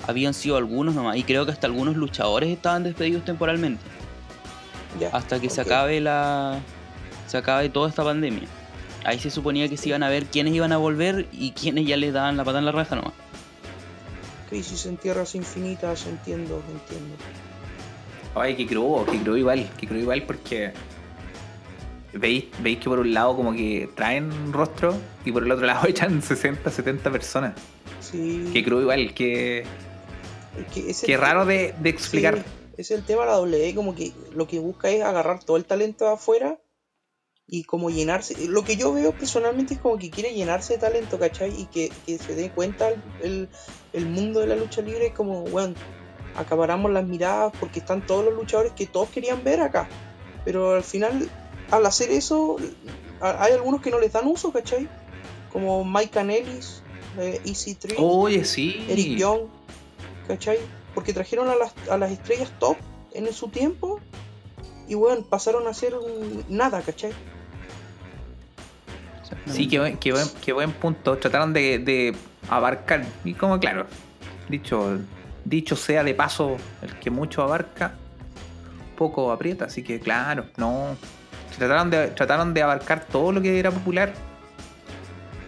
C: Habían sido algunos nomás. Y creo que hasta algunos luchadores estaban despedidos temporalmente.
B: Ya.
C: Hasta que se acabe la. Se acabe toda esta pandemia. Ahí se suponía que se iban a ver quiénes iban a volver y quiénes ya les daban la pata en la raja nomás.
B: Crisis en tierras infinitas, entiendo, entiendo.
A: Ay, que crudo, que crudo igual, que crudo igual porque veis, veis que por un lado como que traen rostro y por el otro lado [laughs] echan 60, 70 personas.
B: Sí.
A: Que crudo igual, que,
B: es que
A: raro de, de explicar.
B: Sí, es el tema de la W, como que lo que busca es agarrar todo el talento de afuera y como llenarse. Lo que yo veo personalmente es como que quiere llenarse de talento, ¿cachai? Y que, que se dé cuenta el, el- el mundo de la lucha libre, como, bueno, acaparamos las miradas porque están todos los luchadores que todos querían ver acá. Pero al final, al hacer eso, a- hay algunos que no les dan uso, ¿cachai? Como Mike Canelis, eh, EC3.
A: Oye, sí.
B: Eric Young, ¿cachai? Porque trajeron a las, a las estrellas top en su tiempo y bueno, pasaron a ser un- nada, ¿cachai?
A: Sí, qué buen, qué buen, qué buen punto. Trataron de, de abarcar, y como claro, dicho, dicho sea de paso, el que mucho abarca, poco aprieta, así que claro, no. Trataron de, trataron de abarcar todo lo que era popular,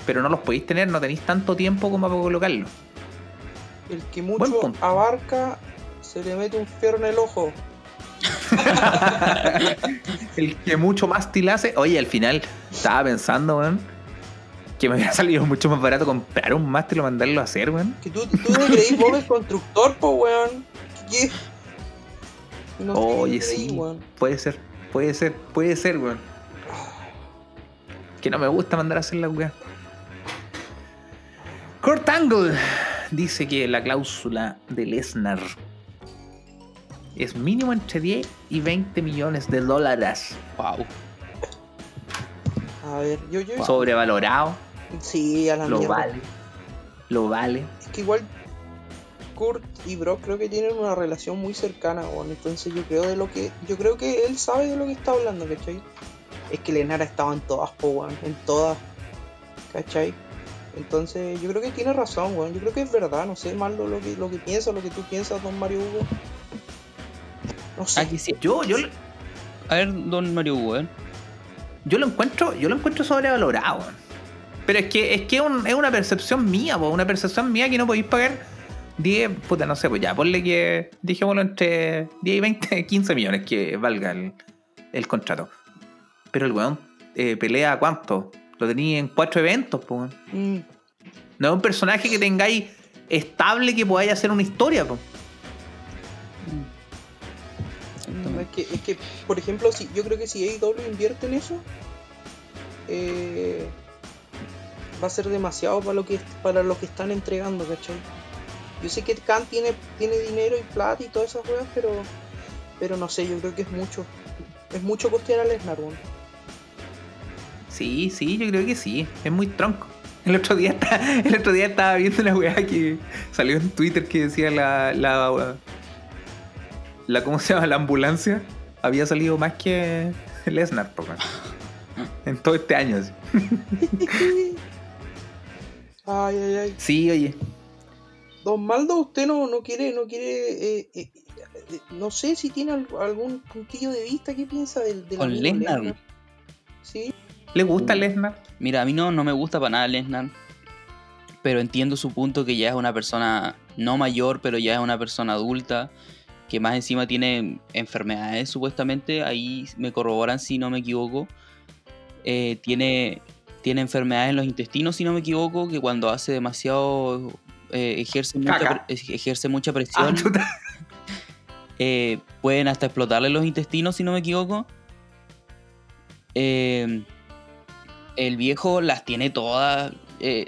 A: pero no los podéis tener, no tenéis tanto tiempo como para colocarlo.
B: El que mucho abarca se le mete un fierro en el ojo. [laughs]
A: El que mucho más hace. Oye, al final estaba pensando, weón, que me hubiera [laughs] salido mucho más barato comprar un mástil y mandarlo a hacer, weón.
B: Que tú, tú te vos el constructor, po, weón. ¿Qué? No te
A: Oye,
B: creí,
A: sí.
B: weón.
A: Puede ser, puede ser, puede ser, weón. Que no me gusta mandar a hacer la weá. Kurt Angle dice que la cláusula de Lesnar es mínimo entre 10 y 20 millones de dólares.
C: Wow.
B: A ver, yo, yo.
A: Sobrevalorado,
B: Sí, a la
A: lo
B: mierda.
A: vale. Lo vale.
B: Es que igual Kurt y Brock creo que tienen una relación muy cercana, weón. Entonces yo creo de lo que. Yo creo que él sabe de lo que está hablando, ¿cachai? Es que Lenara estaba en todas, po, weón. En todas. ¿Cachai? Entonces yo creo que tiene razón, weón. Yo creo que es verdad, no sé mal lo que, lo que piensa, lo que tú piensas, don Mario Hugo. No sé.
A: Yo, yo,
C: A ver, don Mario Hugo, ¿eh?
A: yo lo encuentro, yo lo encuentro sobrevalorado. weón. Pero es que es que es una percepción mía, po, una percepción mía que no podéis pagar 10, puta, no sé, pues ya, ponle que dijémoslo entre 10 y 20, 15 [laughs] millones que valga el, el contrato. Pero el weón eh, pelea cuánto? Lo tenía en cuatro eventos.
B: Mm,
A: No es un personaje que tengáis estable que podáis hacer una historia, po.
B: es, que, es que, por ejemplo, si, yo creo que si AEW invierte en eso, eh, va a ser demasiado para lo que para lo que están entregando, ¿cachai? Yo sé que Khan tiene, tiene dinero y plata y todas esas weas, pero, pero no sé, yo creo que es mucho. Es mucho costear a Lesnar.
A: Sí, sí, yo creo que sí. Es muy tronco. El otro día, está- [laughs] el otro día estaba viendo una weá que salió en Twitter que decía la, la, la ¿cómo se llama? La ambulancia había salido más que Lesnar, po, weón. En todo este año. así. [laughs]
B: ay, ay, ay.
A: Sí, oye.
B: Don Maldo, usted no, no quiere, no quiere, eh, eh, eh, no sé si tiene al- algún puntillo de vista, ¿qué piensa del, del
C: Con Lesnar.
B: Sí,
A: ¿Le gusta Lesnar?
C: Mira, a mí no, no me gusta para nada Lesnar. Pero entiendo su punto que ya es una persona no mayor, pero ya es una persona adulta. Que más encima tiene enfermedades supuestamente. Ahí me corroboran si no me equivoco. Eh, tiene, tiene enfermedades en los intestinos si no me equivoco. Que cuando hace demasiado... eh, ejerce, mucha, ejerce mucha
A: Ah,
C: presión. [laughs] Eh, pueden hasta explotarle los intestinos, si no me equivoco. Eh, el viejo las tiene todas. eh,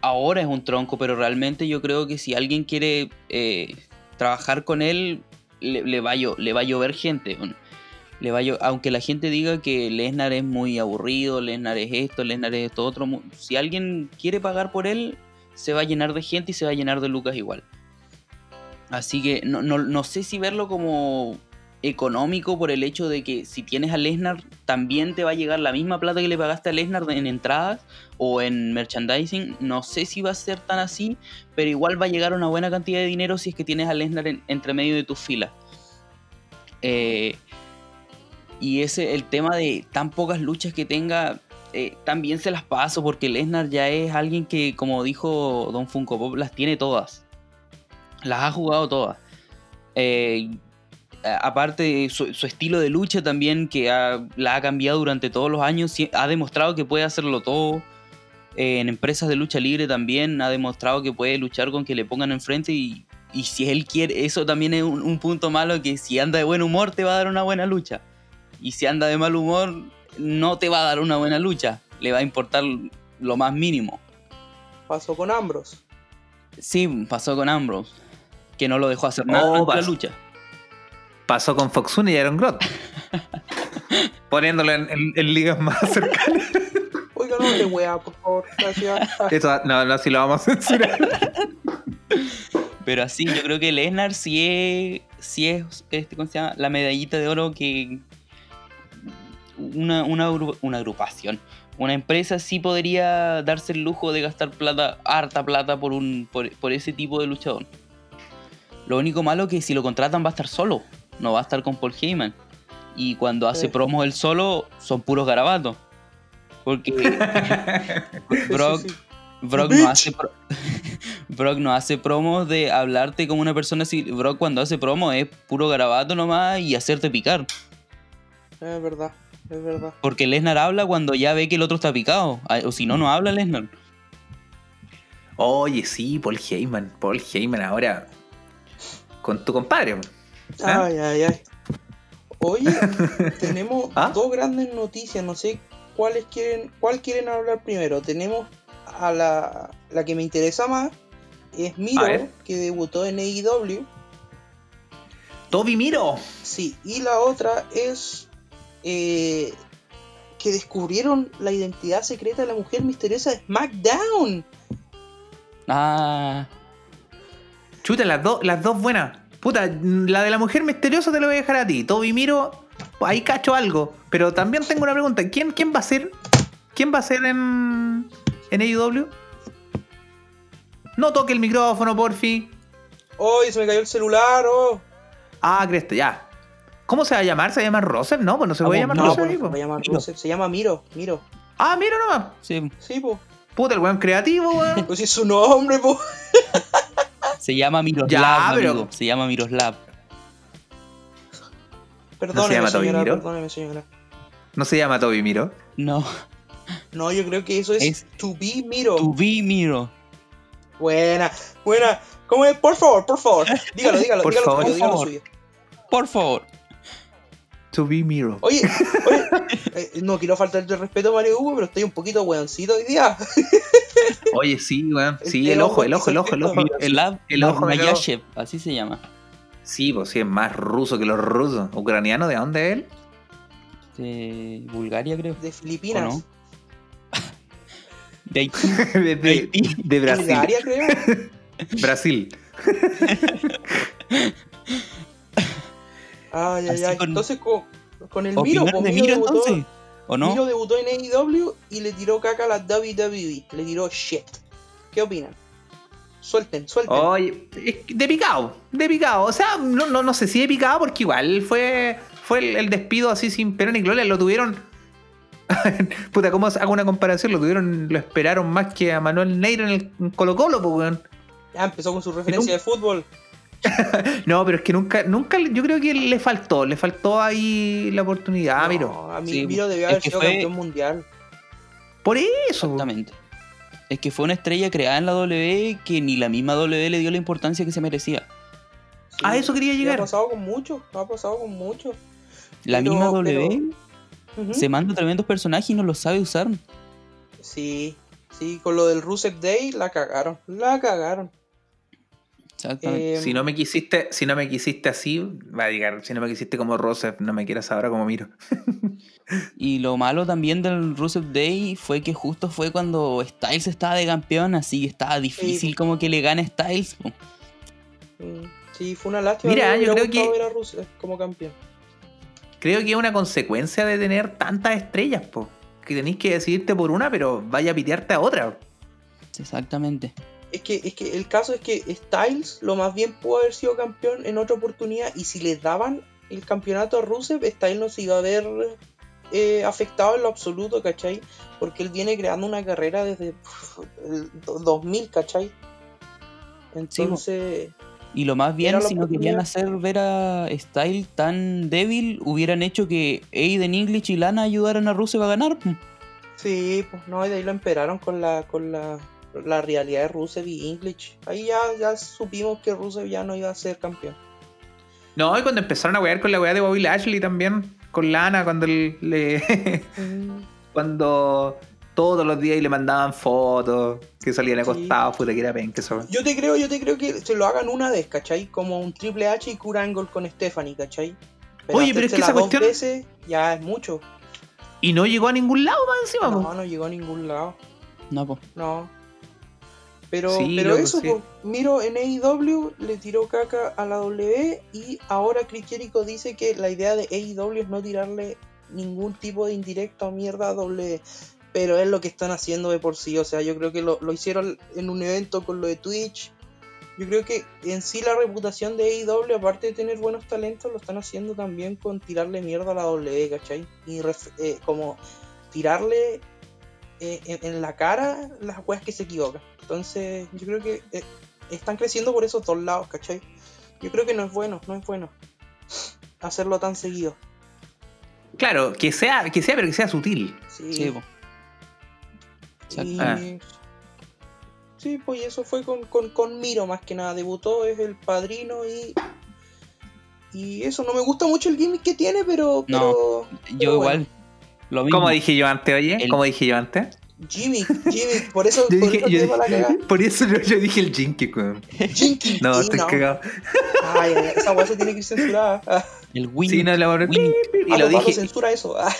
C: ahora es un tronco, pero realmente yo creo que si alguien quiere eh, trabajar con él, le, va le va a llover gente. Le va a aunque la gente diga que Lesnar es muy aburrido, Lesnar es esto, Lesnar es esto otro. Si alguien quiere pagar por él, se va a llenar de gente y se va a llenar de lucas igual. Así que no, no, no sé si verlo como económico por el hecho de que si tienes a Lesnar también te va a llegar la misma plata que le pagaste a Lesnar en entradas o en merchandising. No sé si va a ser tan así, pero igual va a llegar una buena cantidad de dinero si es que tienes a Lesnar en- entre medio de tus filas. Eh, y ese, el tema de tan pocas luchas que tenga, eh, también se las paso porque Lesnar ya es alguien que, como dijo Don Funko Pop, las tiene todas. Las ha jugado todas. Eh, aparte de su, su estilo de lucha también, que ha- la ha cambiado durante todos los años, ha demostrado que puede hacerlo todo. Eh, en empresas de lucha libre también ha demostrado que puede luchar con que le pongan enfrente y, y si él quiere, eso también es un, un punto malo, que si anda de buen humor te va a dar una buena lucha. Y si anda de mal humor, no te va a dar una buena lucha. Le va a importar lo más mínimo.
B: pasó con Ambrose.
C: Sí, pasó con Ambrose, que no lo dejó hacer nada
A: Oh,
C: durante la lucha.
A: Pasó con Foxune y Aaron Grot. [laughs] Poniéndolo en, en- en ligas más cercanas.
B: Oiga, no le wea, por favor, gracias.
A: Eso, no, no, si lo vamos a censurar.
C: Pero así, yo creo que Lesnar sí es, sí es este, ¿cómo se llama? la medallita de oro que una, una, una agrupación, una empresa sí podría darse el lujo de gastar plata, harta plata por, un, por, por ese tipo de luchador. Lo único malo es que si lo contratan va a estar solo, no va a estar con Paul Heyman. Y cuando hace
B: Sí.
C: promos él solo, son puros garabatos. Porque [laughs] Brock. [laughs] Brock no hace pro- Brock no hace promos de hablarte como una persona así. Brock cuando hace promo es puro garabato nomás y hacerte picar.
B: Es verdad, es verdad.
C: Porque Lesnar habla cuando ya ve que el otro está picado. Ah, O si no, no habla Lesnar.
A: Oye, sí, Paul Heyman. Paul Heyman ahora. Con tu compadre.
B: Ay, ay, ay. Oye, [laughs] tenemos
A: ¿Ah?
B: dos grandes noticias, no sé cuáles quieren, cuál quieren hablar primero. Tenemos a la, la que me interesa más, es Miro, que debutó en AEW.
A: Toby Miro.
B: Sí, y la otra es eh, que descubrieron la identidad secreta de la mujer misteriosa de SmackDown.
C: Ah,
A: Chuta, las, dos las dos buenas. Puta, la de la mujer misteriosa te lo voy a dejar a ti. Toby Miro, ahí cacho algo. Pero también tengo una pregunta. ¿Quién, quién va a ser? ¿Quién va a ser en, en AEW? No toque el micrófono, porfi.
B: ¡Ay, se me cayó el celular! ¡Oh!
A: Ah, cresta, ya. ¿Cómo se va a llamar? ¿Se va a llamar Roser? No, pues no se puede
C: Vamos,
A: llamar
B: No,
A: Roser.
B: pues,
A: ahí,
B: no
A: po.
B: se llama
C: Miro.
B: Rusev, se llama Miro, Miro.
A: Ah, Miro nomás.
C: sí.
B: Sí, po.
A: Puta, el weón creativo, weón. [laughs]
B: Pues es su nombre, po. [laughs]
C: Se llama Miroslav,
A: Ya, pero-
C: amigo. Se llama Miroslav.
B: Perdóneme,
A: llama Toby
B: señora,
A: Miro?
B: perdóneme, señora.
A: No se llama Toby Miro.
C: No.
B: No, yo creo que eso es,
C: Es-
B: To Be Miro.
C: To be Miro.
B: Buena, buena. ¿Cómo es? Por favor, por favor. Dígalo, dígalo,
A: Por
B: dígalo
A: favor.
B: suyo, dígalo
C: Por
B: suyo.
C: Por favor.
A: To be Miro.
B: Oye, [laughs] oye, eh, no quiero faltarte el respeto a Mario Hugo, pero estoy un poquito weoncito hoy día. [laughs]
A: Oye, sí, weón. Sí,
B: El
A: el ojo,
B: ojo,
A: el ojo, el ojo, el ojo. El,
C: Miroslav
A: el ojo.
C: Nurmayashev, así se llama.
A: Sí, pues sí, es más ruso que los rusos. ¿Ucraniano de dónde es él?
C: De Bulgaria, creo.
B: De
C: ¿O
B: Filipinas.
C: no? [laughs] De Haití.
A: de, de-
C: Haití.
A: de Brasil.
B: Bulgaria, creo.
A: Brasil.
B: Ay, ay, ay.
C: con-
B: Entonces, con, con el Miro,
C: ¿Opinión
B: pues
C: de
B: Miro
C: Miro
B: debutó,
C: entonces? ¿O no?
B: Miro debutó en AEW y le tiró caca a la WWE. Le tiró shit. ¿Qué opinan? Suelten, suelten.
A: Oye, es que de picado, de picado. O sea, no, no, no sé si de picado porque igual fue, fue el, el despido así sin pena ni gloria. Lo tuvieron. [laughs] Puta, ¿cómo hago una comparación? Lo tuvieron, lo esperaron más que a Manuel Neira en el en Colo Colo, pues, weón.
B: Ya empezó con su referencia de fútbol. [laughs]
A: No, pero es que nunca, nunca, yo creo que le faltó, le faltó ahí la oportunidad,
B: No,
A: Ah, miro.
B: A mí
C: Sí,
B: Miro debió haber sido
C: fue-
B: campeón mundial.
A: Por eso.
C: Exactamente. Es que fue una estrella creada en la W que ni la misma W le dio la importancia que se merecía.
B: Sí.
A: A eso quería llegar.
B: Ha pasado con mucho, ha pasado con mucho.
C: La
B: Pero-
C: misma W
B: pero-
C: se manda tremendos personajes y no los sabe usar.
B: Sí, sí, con lo del Rusev Day la cagaron, la cagaron.
C: Exactamente.
B: Eh,
A: Si no me quisiste, si no me quisiste así, va a llegar, si no me quisiste como Rosev, no me quieras ahora como miro.
C: Y lo malo también del Rusev Day fue que justo fue cuando Styles estaba de campeón, así que estaba difícil
B: Sí.
C: como que le gane Styles.
B: mm, sí, fue una lástima.
A: Mira, yo creo que-
B: ver a Rusev como campeón.
A: Creo que es una consecuencia de tener tantas estrellas, po. Que tenéis que decidirte por una, pero vaya a pitearte a otra.
C: Exactamente.
B: Es que, es que el caso es que Styles lo más bien pudo haber sido campeón en otra oportunidad y si le daban el campeonato a Rusev, Styles no se iba a ver eh, afectado en lo absoluto, ¿cachai? Porque él viene creando una carrera desde pf, el do- 2000, ¿cachai? Entonces,
C: Y lo más bien, si no querían hacer ver a Styles tan débil, hubieran hecho que Aiden English y Lana ayudaran a Rusev a ganar.
B: sí, pues no, y de ahí lo emperaron con la, con la, la realidad de Rusev y English. Ahí ya, ya supimos que Rusev ya no iba a ser campeón.
A: No, y cuando empezaron a wear con la weá de Bobby Lashley también, con Lana, cuando le. [laughs]
B: Mm,
A: cuando todos los días le mandaban fotos, que salían acostados, puta que era penca eso.
B: Yo te creo, yo te creo que se lo hagan una vez, ¿cachai? Como un Triple H y Kurt Angle con Stephanie, ¿cachai?
A: Oye, pero es que esa
B: dos
A: cuestión-
B: veces ya es mucho.
A: Y no llegó a ningún lado más encima, po.
B: No, no llegó a ningún lado.
C: No, po.
B: No. Pero,
A: Sí,
B: pero eso,
A: sí.
B: po, miro en AEW le tiró caca a la W y ahora Chris Jericho dice que la idea de AEW es no tirarle ningún tipo de indirecto o mierda a W. Pero es lo que están haciendo de por sí. O sea, yo creo que lo, lo hicieron en un evento con lo de Twitch. Yo creo que en sí la reputación de AEW, aparte de tener buenos talentos, lo están haciendo también con tirarle mierda a la W, ¿cachai? Y ref- eh, como tirarle eh, en, en la cara las weas que se equivocan. Entonces, yo creo que eh, están creciendo por esos dos lados, ¿cachai? Yo creo que no es bueno, no es bueno hacerlo tan seguido.
A: Claro, que sea, que sea, pero que sea sutil.
B: Sí,
C: Sí, po.
B: y-
A: Ah.
B: sí pues y eso fue con, con, con Miro más que nada. Debutó, es el padrino y. Y eso, no me gusta mucho el gimmick que tiene, pero.
C: No,
B: pero
C: Yo
B: pero
C: igual.
B: bueno.
C: Lo mismo.
A: Como dije yo antes, oye,
C: El-
A: como dije yo antes.
B: Jimmy, Jimmy, por eso,
A: Yo
B: por
A: dije,
B: eso
A: yo
B: la cagada.
A: por eso yo, dije el Jinky, weón.
B: Jinky,
A: No, estoy
B: no.
A: cagado.
B: Ay, esa wea se tiene que ir censurada. Ah,
C: El win.
A: Sí, no, la
C: Win.
A: Y lo dije,
B: censura eso. Ah,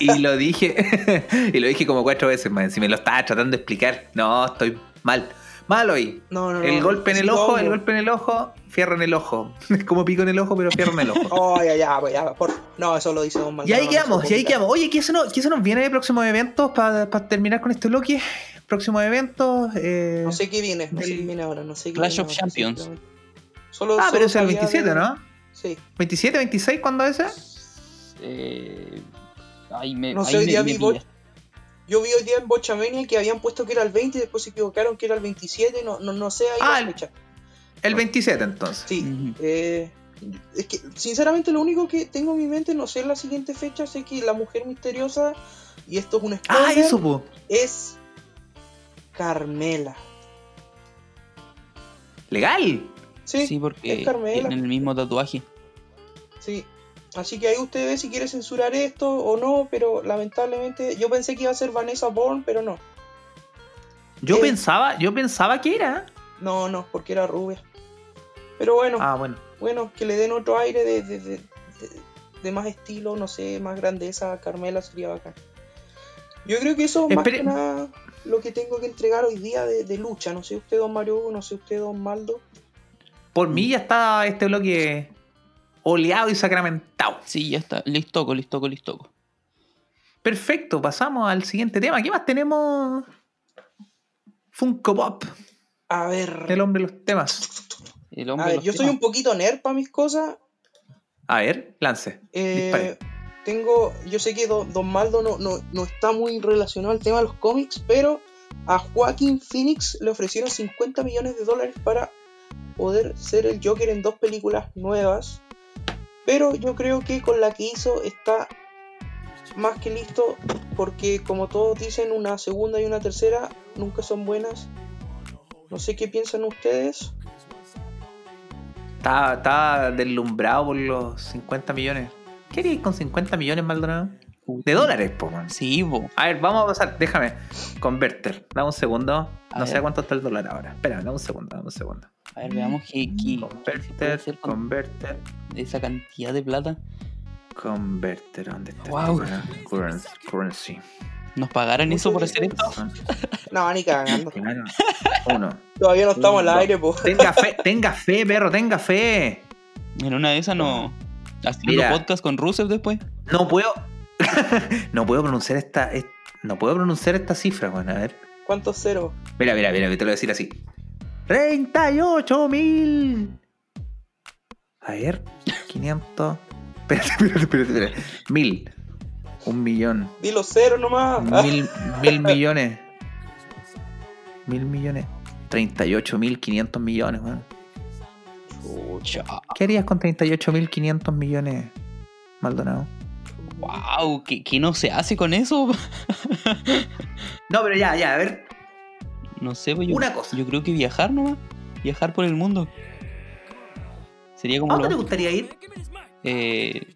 A: y lo dije, y lo dije como cuatro veces, man. Si me lo estaba tratando de explicar. No, estoy mal. Mal hoy.
B: No, no, no.
A: El golpe en el ojo,
B: no,
A: el
B: no.
A: golpe en el ojo, fierro en el ojo. [laughs] como pico en el ojo, pero fierro en el ojo.
B: Oh, ya, ya, pues ya, por... No, eso lo dice Don
A: Y
B: Maldonado.
A: ahí
B: no
A: quedamos, y ahí quedamos. Oye, ¿qué se nos, qué se nos viene de próximos eventos para terminar con este bloque? Próximos eventos. Eh...
B: No sé qué viene, no sé qué viene ahora, no sé qué
C: Clash
B: viene
C: of
B: ahora,
C: Champions.
B: Solo,
A: Ah,
B: solo
A: pero es el
B: sabía
A: 27,
B: de-
A: ¿no?
B: Sí.
A: 27, 26, ¿cuándo es ese?
C: Eh, ahí me,
B: No sé,
C: ahí
B: hoy
C: me-
B: día
C: me
B: vi
C: pillas.
B: Yo vi hoy día en Bochamania que habían puesto que era el 20 y después se equivocaron que era el 27, no, no, no sé ahí
A: Ah,
B: la
A: el-
B: fecha.
A: El 27, entonces.
B: Sí, eh, es que sinceramente lo único que tengo en mi mente, no sé la siguiente fecha, sé que la mujer misteriosa, y esto es un spoiler,
A: Ah, eso, po.
B: es Carmela.
A: Legal.
B: Sí,
C: Sí, porque
B: es Carmela.
C: tienen el mismo tatuaje.
B: Sí, así que ahí usted ve si quiere censurar esto o no, pero lamentablemente yo pensé que iba a ser Vanessa Bourne, pero no.
A: Yo
B: Eh.
A: pensaba, yo pensaba que era.
B: No, no, porque era rubia. Pero bueno,
A: Ah, bueno.
B: bueno, que le den otro aire de, de, de- de- más estilo, no sé, más grandeza a Carmela sería bacán. Yo creo que eso más
A: Espere-
B: que nada lo que tengo que entregar hoy día de, lucha. No sé usted, don Mario, no sé usted, don Maldo.
A: Por mí ya está este bloque oleado y sacramentado.
C: Sí, ya está. Listoco, listoco, listoco.
A: Perfecto, pasamos al siguiente tema. ¿Qué más tenemos? Funko Pop.
B: A ver.
A: El hombre de los temas.
C: El
B: A
C: hombre de
B: ver,
C: los
B: yo soy un poquito nerd para mis cosas.
A: A ver, lance. Dispare.
B: Eh, tengo, yo sé que Don, Don Maldo no, no, no está muy relacionado al tema de los cómics, pero a Joaquín Phoenix le ofrecieron 50 millones de dólares para poder ser el Joker en dos películas nuevas. Pero yo creo que con la que hizo está más que listo, porque como todos dicen, una segunda y una tercera nunca son buenas. No sé qué piensan ustedes.
A: Estaba, estaba deslumbrado por los 50 millones. ¿Qué haríais con 50 millones, Maldonado? De dólares, po, man.
C: Sí, po.
A: A ver, vamos a pasar. Déjame. Converter. Dame un segundo.
C: A
A: No sé
C: ver.
A: a cuánto está el dólar ahora. Espera, dame un segundo, dame un segundo.
C: A ver, veamos qué, qué-
A: Converter,
C: con
A: converter,
C: esa cantidad de plata.
A: converter. ¿Dónde está?
C: Wow.
A: esta weá? Currency. Currency.
C: ¿Nos pagaran eso por hacer esto?
B: No, ni cagando.
A: Uno.
B: Todavía no estamos al aire, po.
A: Tenga fe, [laughs] tenga fe, perro, tenga fe.
C: En una de esas no. Haciendo
A: Mira.
C: podcast con Rusev después.
A: No puedo. [laughs] no puedo pronunciar esta. es- No puedo pronunciar esta cifra, bueno, a ver.
B: ¿Cuántos ceros?
A: Mira, mira, mira, te lo voy a decir así. 38 mil. A ver, 500. [laughs] Espérate, espérate, espérate, espérate. Mil. Un millón.
B: Dilo cero nomás.
A: Mil, [laughs] mil millones. Mil millones. 38 mil 500 millones, weón. ¿Qué harías con 38 mil 500 millones, Maldonado?
C: Wow, ¿qué, qué no se hace con eso? [laughs]
A: No, pero ya, ya, a ver.
C: No sé, pues yo,
A: Una cosa.
C: yo creo que viajar nomás. Viajar por el mundo. Sería
A: ¿A
C: como
A: dónde
C: lo-
A: te gustaría ir?
C: eh,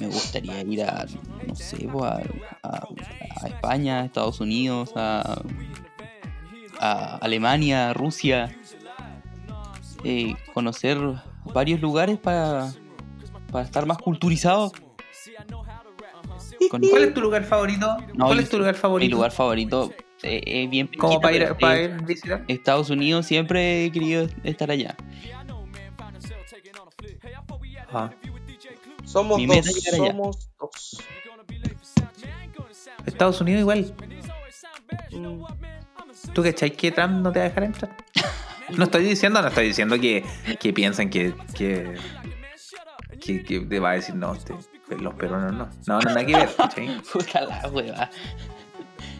C: me gustaría ir a, no sé, pues, a, a- a España, a Estados Unidos, a, a Alemania, a Rusia. Eh, conocer varios lugares para, para estar más culturizado. Con-
A: ¿Cuál es tu lugar favorito?
C: No,
A: ¿Cuál es tu lugar favorito?
C: Mi lugar favorito eh, es bien
A: Como
C: pequeñito,
A: para ir, para
C: eh,
A: ir a visitar.
C: Estados Unidos siempre he querido estar allá.
A: Ah.
B: Somos
C: Mi
B: dos. Somos dos.
A: Estados Unidos igual.
B: Mm,
A: ¿Tú cachai que Trump no te va a dejar entrar? [laughs] No estoy diciendo, no estoy diciendo que, que piensan que, que, que, que te va a decir no, este, los peruanos no. No, no, nada que ver, ¿cachai? [laughs]
C: Puta la hueva.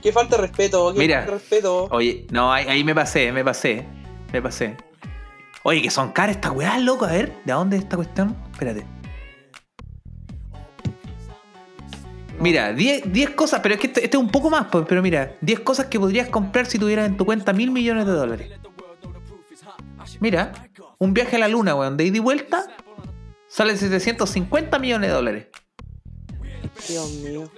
B: Qué falta de respeto. Qué
A: Mira.
B: falta de respeto.
A: Oye, no, ahí, ahí me pasé, me pasé, me pasé. Oye, que son caras estas weas, loco. A ver, ¿de dónde es esta cuestión? Espérate. Mira, 10 10 cosas, pero es que este, este es un poco más, pues, pero mira, 10 cosas que podrías comprar si tuvieras en tu cuenta mil millones de dólares. Mira, un viaje a la luna, weón, de ida y vuelta, sale 750 millones de dólares.
B: Dios mío.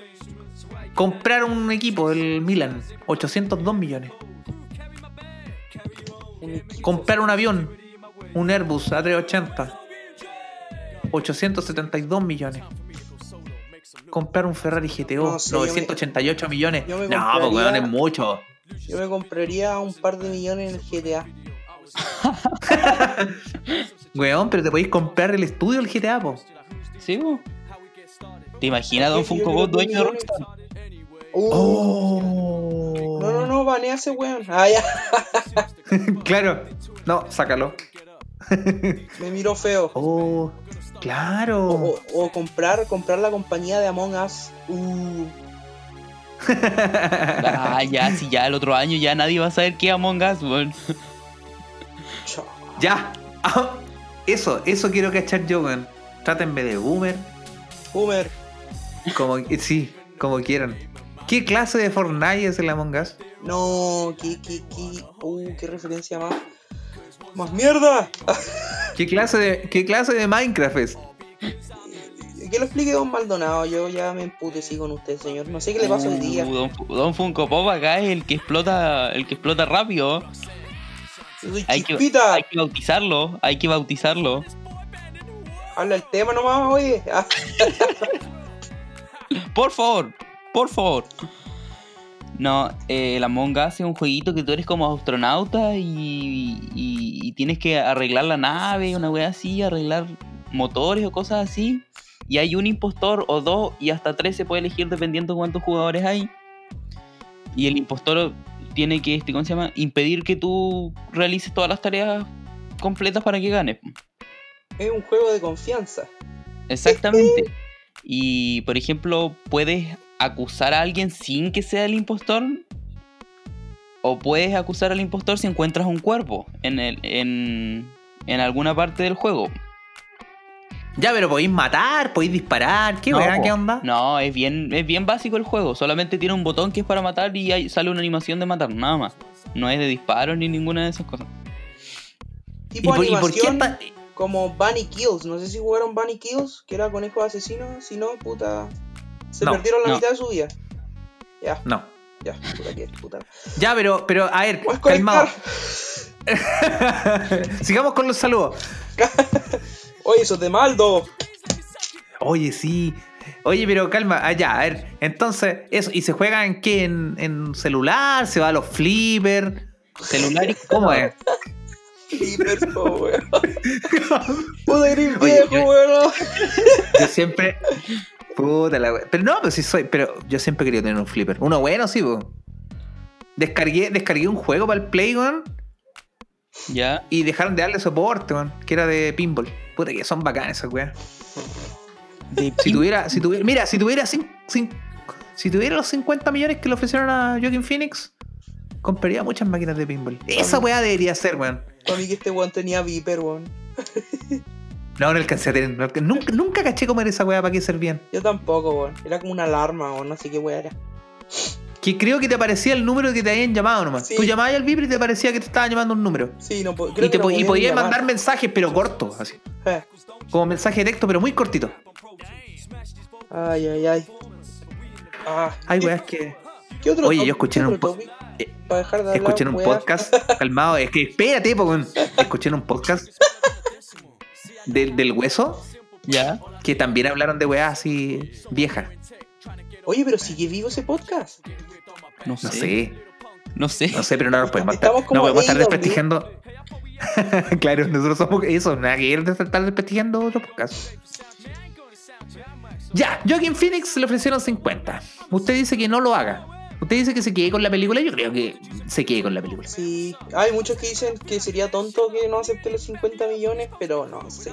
A: Comprar un equipo, el Milan, 802 millones. Comprar un avión, un Airbus A380, 872 millones. Comprar un Ferrari GTO,
B: No sé, yo me-
A: 988 millones. No, weón, es mucho.
B: Yo me compraría un par de millones en el GTA. [laughs]
A: Weón, pero te podéis comprar el estudio del GTA, po.
C: ¿Sí, po? ¿Te imaginas Don Funko Pop dueño de Rockstar?
A: Oh.
B: No, no, no, banea ese weón. Ah, ya. [laughs]
A: claro. No, sácalo. [laughs]
B: Me miró feo.
A: Oh, claro.
B: O, o- o comprar, comprar la compañía de Among Us. Uh,
C: Ah, ya, si ya el otro año ya nadie va a saber qué es Among Us, weón.
A: Ya. Ah, Eso, eso quiero cachar yo, weón. Trátenme de boomer.
B: Boomer.
A: Como, sí, como quieran. ¿Qué clase de Fortnite es el Among Us?
B: No, qué, qué, qué. Uh, qué referencia más. ¡Más mierda!
A: ¿Qué clase de, qué clase de Minecraft es?
B: Que lo explique Don Maldonado. Yo ya me emputecí con usted, señor. No sé qué le pasa hoy día.
C: Uh, Don, Don Funko Pop acá es el que explota, el que explota rápido. Hay que,
B: chispita.
C: hay que bautizarlo, hay que bautizarlo.
B: Habla el tema nomás, oye. Ah,
C: Por favor, por favor. No, eh, Among Us es un jueguito que tú eres como astronauta y, y- y tienes que arreglar la nave, una wea así, arreglar motores o cosas así. Y hay un impostor o dos y hasta tres se puede elegir dependiendo cuántos jugadores hay. Y el impostor tiene que, este, ¿cómo se llama? Impedir que tú realices todas las tareas completas para que ganes.
B: Es un juego de confianza.
C: Exactamente. Y, por ejemplo, puedes acusar a alguien sin que sea el impostor. O puedes acusar al impostor si encuentras un cuerpo en, el, en, en alguna parte del juego.
A: Ya, pero podéis matar, podéis disparar. ¿Qué onda?
C: No, es bien, es bien básico el juego. Solamente tiene un botón que es para matar y ahí sale una animación de matar, nada más. No es de disparos ni ninguna de esas cosas.
A: ¿Y
B: Tipo
A: por, y por qué
B: animación como Bunny Kills. No sé si jugaron Bunny Kills, que era conejo asesino. Si no, puta. Se
A: No,
B: perdieron la
C: no.
B: mitad de su vida. Ya,
A: No.
B: ya, puta que puta.
A: Ya, pero, pero a ver,
B: ¿Puedes
A: calmado. [laughs] Sigamos con los saludos. [laughs]
B: Oye, eso es de Maldo.
A: Oye, sí. Oye, pero calma, allá, a ver. Entonces, eso, ¿y se juega en qué? ¿En, en celular? ¿Se va a los flippers?
C: Celular y [laughs]
A: ¿Cómo es?
B: Flipper, po, weón. [laughs] Puta viejo, weón. [laughs]
A: Yo siempre. Puta la. Pero no, pero sí soy. Pero yo siempre querido tener un flipper. Uno bueno, sí, po. Descargué, descargué un juego para el Play, weón.
C: Ya.
A: Y dejaron de darle soporte, weón. Que era de pinball. Puta que son bacanas esas weas. Si tuviera, si tuviera, mira, si tuviera cin- si tuviera los 50 millones que le ofrecieron a Joaquin Phoenix, compraría muchas máquinas de pinball. Esa weá debería ser, weón.
B: Para mí que este weón tenía Viper, weón. [laughs]
A: No, no alcancé a tener. no nunca, nunca caché cómo era esa weá para qué servían.
B: Yo tampoco, weón. Era como una alarma, weón. No sé qué weón era.
A: Que creo que te aparecía el número que te habían llamado nomás.
B: Sí.
A: Tú llamabas al Viper y te parecía que te estaban llamando un número.
B: Sí, no po-
A: Y,
B: creo
A: te
B: que
A: po-
B: no
A: y podías
B: llamar.
A: mandar mensajes, pero cortos, así.
B: Eh.
A: Como mensaje de texto, pero muy cortito.
B: Ay, ay, ay. Ah,
A: Hay
B: ¿qué-
A: weas que.
B: ¿Qué otro
A: Oye, yo escuché en un po- eh,
B: de
A: Escuché en un
B: weá.
A: podcast, [laughs] calmado, es que espérate, po, escuché en un podcast del, del hueso
C: Ya.
A: que también hablaron de weas así viejas.
B: Oye, pero sigue vivo ese podcast.
C: No sé.
A: No sé,
C: No sé.
A: no sé, pero no nos podemos estar, no podemos estar desprestigiando. [laughs] claro, nosotros somos eso, nada que ver de estar desprestigiando otro podcast. Ya, Joaquin Phoenix le ofrecieron 50. Usted dice que no lo haga. Usted dice que se quede con la película. Yo creo que se quede con la película.
B: Sí, hay muchos que dicen que sería tonto que no acepte los 50 millones, pero no sé.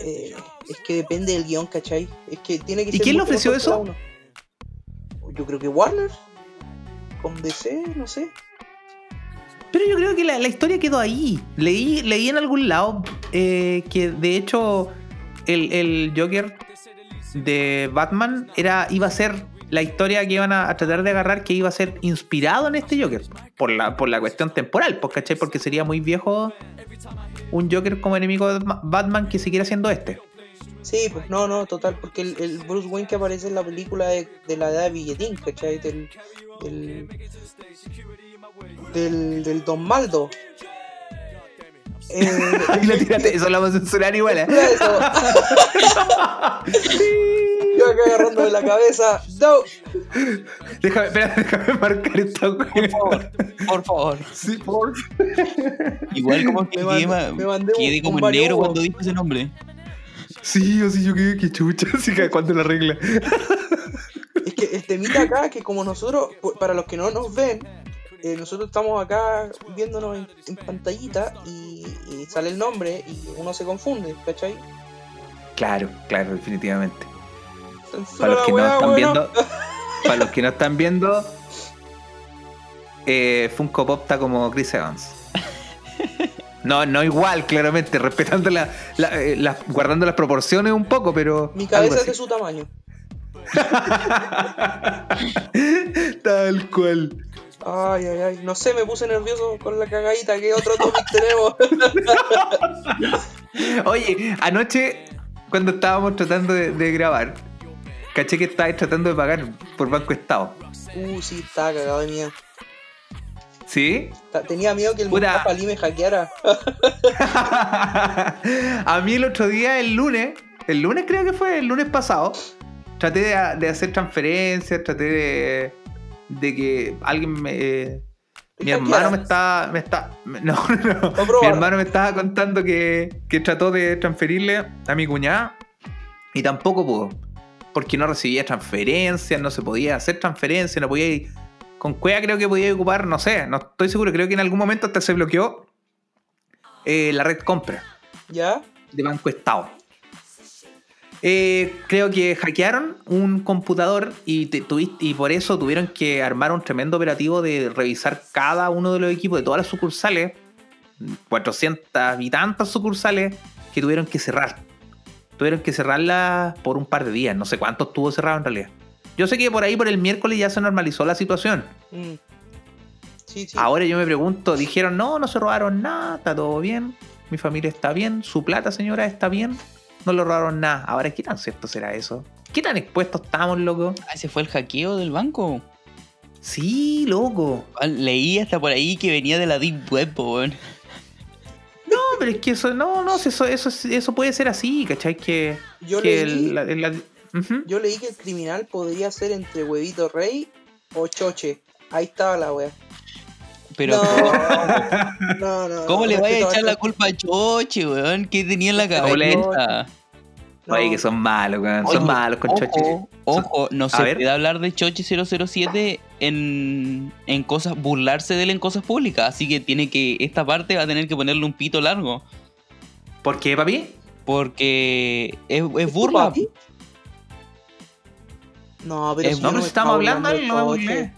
B: Eh, es que depende del guion, ¿cachai? Es que tiene que
A: ¿Y
B: ser
A: quién le ofreció eso?
B: uno. Yo creo que Warner. Con DC, no sé.
A: Pero yo creo que la, la historia quedó ahí. Leí, leí en algún lado eh, que de hecho el, el Joker de Batman era, iba a ser la historia que iban a, tratar de agarrar, que iba a ser inspirado en este Joker. Por la, por la cuestión temporal, pues, ¿cachai? Porque sería muy viejo un Joker como enemigo de Ma- Batman que siguiera siendo este.
B: Sí, pues no, no, total, porque el, el Bruce Wayne que aparece en la película de, de la edad de billetín, ¿cachai? Del. del. del, del Don Maldo. [laughs] Eh,
A: Ahí lo tiraste, eso lo vamos a censurar igual, ¿eh?
B: Eso. [laughs] Yo acá agarrándome la cabeza. No.
A: Déjame, espera, déjame marcar esta
C: Por favor. Por favor.
A: Sí, por
C: Igual como que
B: Me mandé-
C: ma-
B: me mandé un-
C: quedé como
B: un
C: en negro cuando dijo ese nombre.
A: Sí, o sí, yo quedé que chucha, así que cuando la regla.
B: Es que el temita acá, que como nosotros, para los que no nos ven, eh, nosotros estamos acá viéndonos en, en pantallita y, y sale el nombre y uno se confunde, ¿cachai?
A: Claro, claro, definitivamente.
B: Censura
A: Para los que no están
B: bueno.
A: viendo, [laughs] para los que no están viendo, eh, Funko Pop está como Chris Evans. [laughs] No, no igual, claramente, respetando la, la- eh, las- guardando las proporciones un poco, pero.
B: Mi
A: algo
B: cabeza es
A: así.
B: de su tamaño. [laughs]
A: Tal cual.
B: Ay, ay, ay. No sé, me puse nervioso con la cagadita. ¿Qué otro topic tenemos? [laughs]
A: Oye, anoche, cuando estábamos tratando de, de grabar, caché que estabas tratando de pagar por Banco Estado.
B: uh, sí, estaba cagado de miedo.
A: ¿Sí?
B: Tenía miedo que el. Mustafa Ali me hackeara. [laughs]
A: a mí el otro día, el lunes, el lunes creo que fue, el lunes pasado, traté de, de hacer transferencias, traté de, de que alguien me... eh,
B: ¿Te
A: mi hermano me está, me está, [laughs] no, no, no. mi hermano me estaba contando que, que trató de transferirle a mi cuñada y tampoco pudo, porque no recibía transferencias, no se podía hacer transferencias, no podía ir- con Cueva creo que podía ocupar, no sé, no estoy seguro, creo que en algún momento hasta se bloqueó eh, la red compra
B: ¿Ya?
A: de Banco Estado. Eh, creo que hackearon un computador y, te- tuviste- y por eso tuvieron que armar un tremendo operativo de revisar cada uno de los equipos de todas las sucursales, 400 y tantas sucursales, que tuvieron que cerrar. Tuvieron que cerrarla por un par de días, no sé cuánto estuvo cerrado en realidad. Yo sé que por ahí, por el miércoles, ya se normalizó la situación.
B: Mm. Sí, sí.
A: Ahora yo me pregunto, dijeron, no, no se robaron nada, está todo bien, mi familia está bien, su plata, señora, está bien, no le robaron nada. Ahora, ¿qué tan cierto será eso? ¿Qué tan expuestos estamos, loco?
C: Ah, ese fue el hackeo del banco.
A: Sí, loco.
C: Ah, Leí hasta por ahí que venía de la Deep Web, weón.
A: No, pero es que eso, no, no, eso, eso, eso puede ser así, ¿cachai? Que,
B: Yo
A: que
B: leí-
A: la- la- Ujú.
B: Yo leí que el criminal podría ser entre huevito rey o choche. Ahí estaba la wea.
C: Pero,
B: No, [laughs] no, no.
C: ¿cómo le vaya a
B: esto
C: echar la culpa a Choche, weón? ¿Qué tenía en la cabeza?
B: No.
A: Oye, que son malos, weón. Son
C: Oye,
A: malos con
C: ojo,
A: choche.
C: Ojo, no se puede hablar de Choche 007 en, en cosas, burlarse de él en cosas públicas. Así que tiene que, esta parte va a tener que ponerle un pito largo.
A: ¿Por qué, papi?
C: Porque es, es
B: ¿Es tu
C: burla.
B: No, pero
C: Es-
B: si
A: No,
B: yo
A: pero
B: me
A: si estamos hablando, no
B: coche.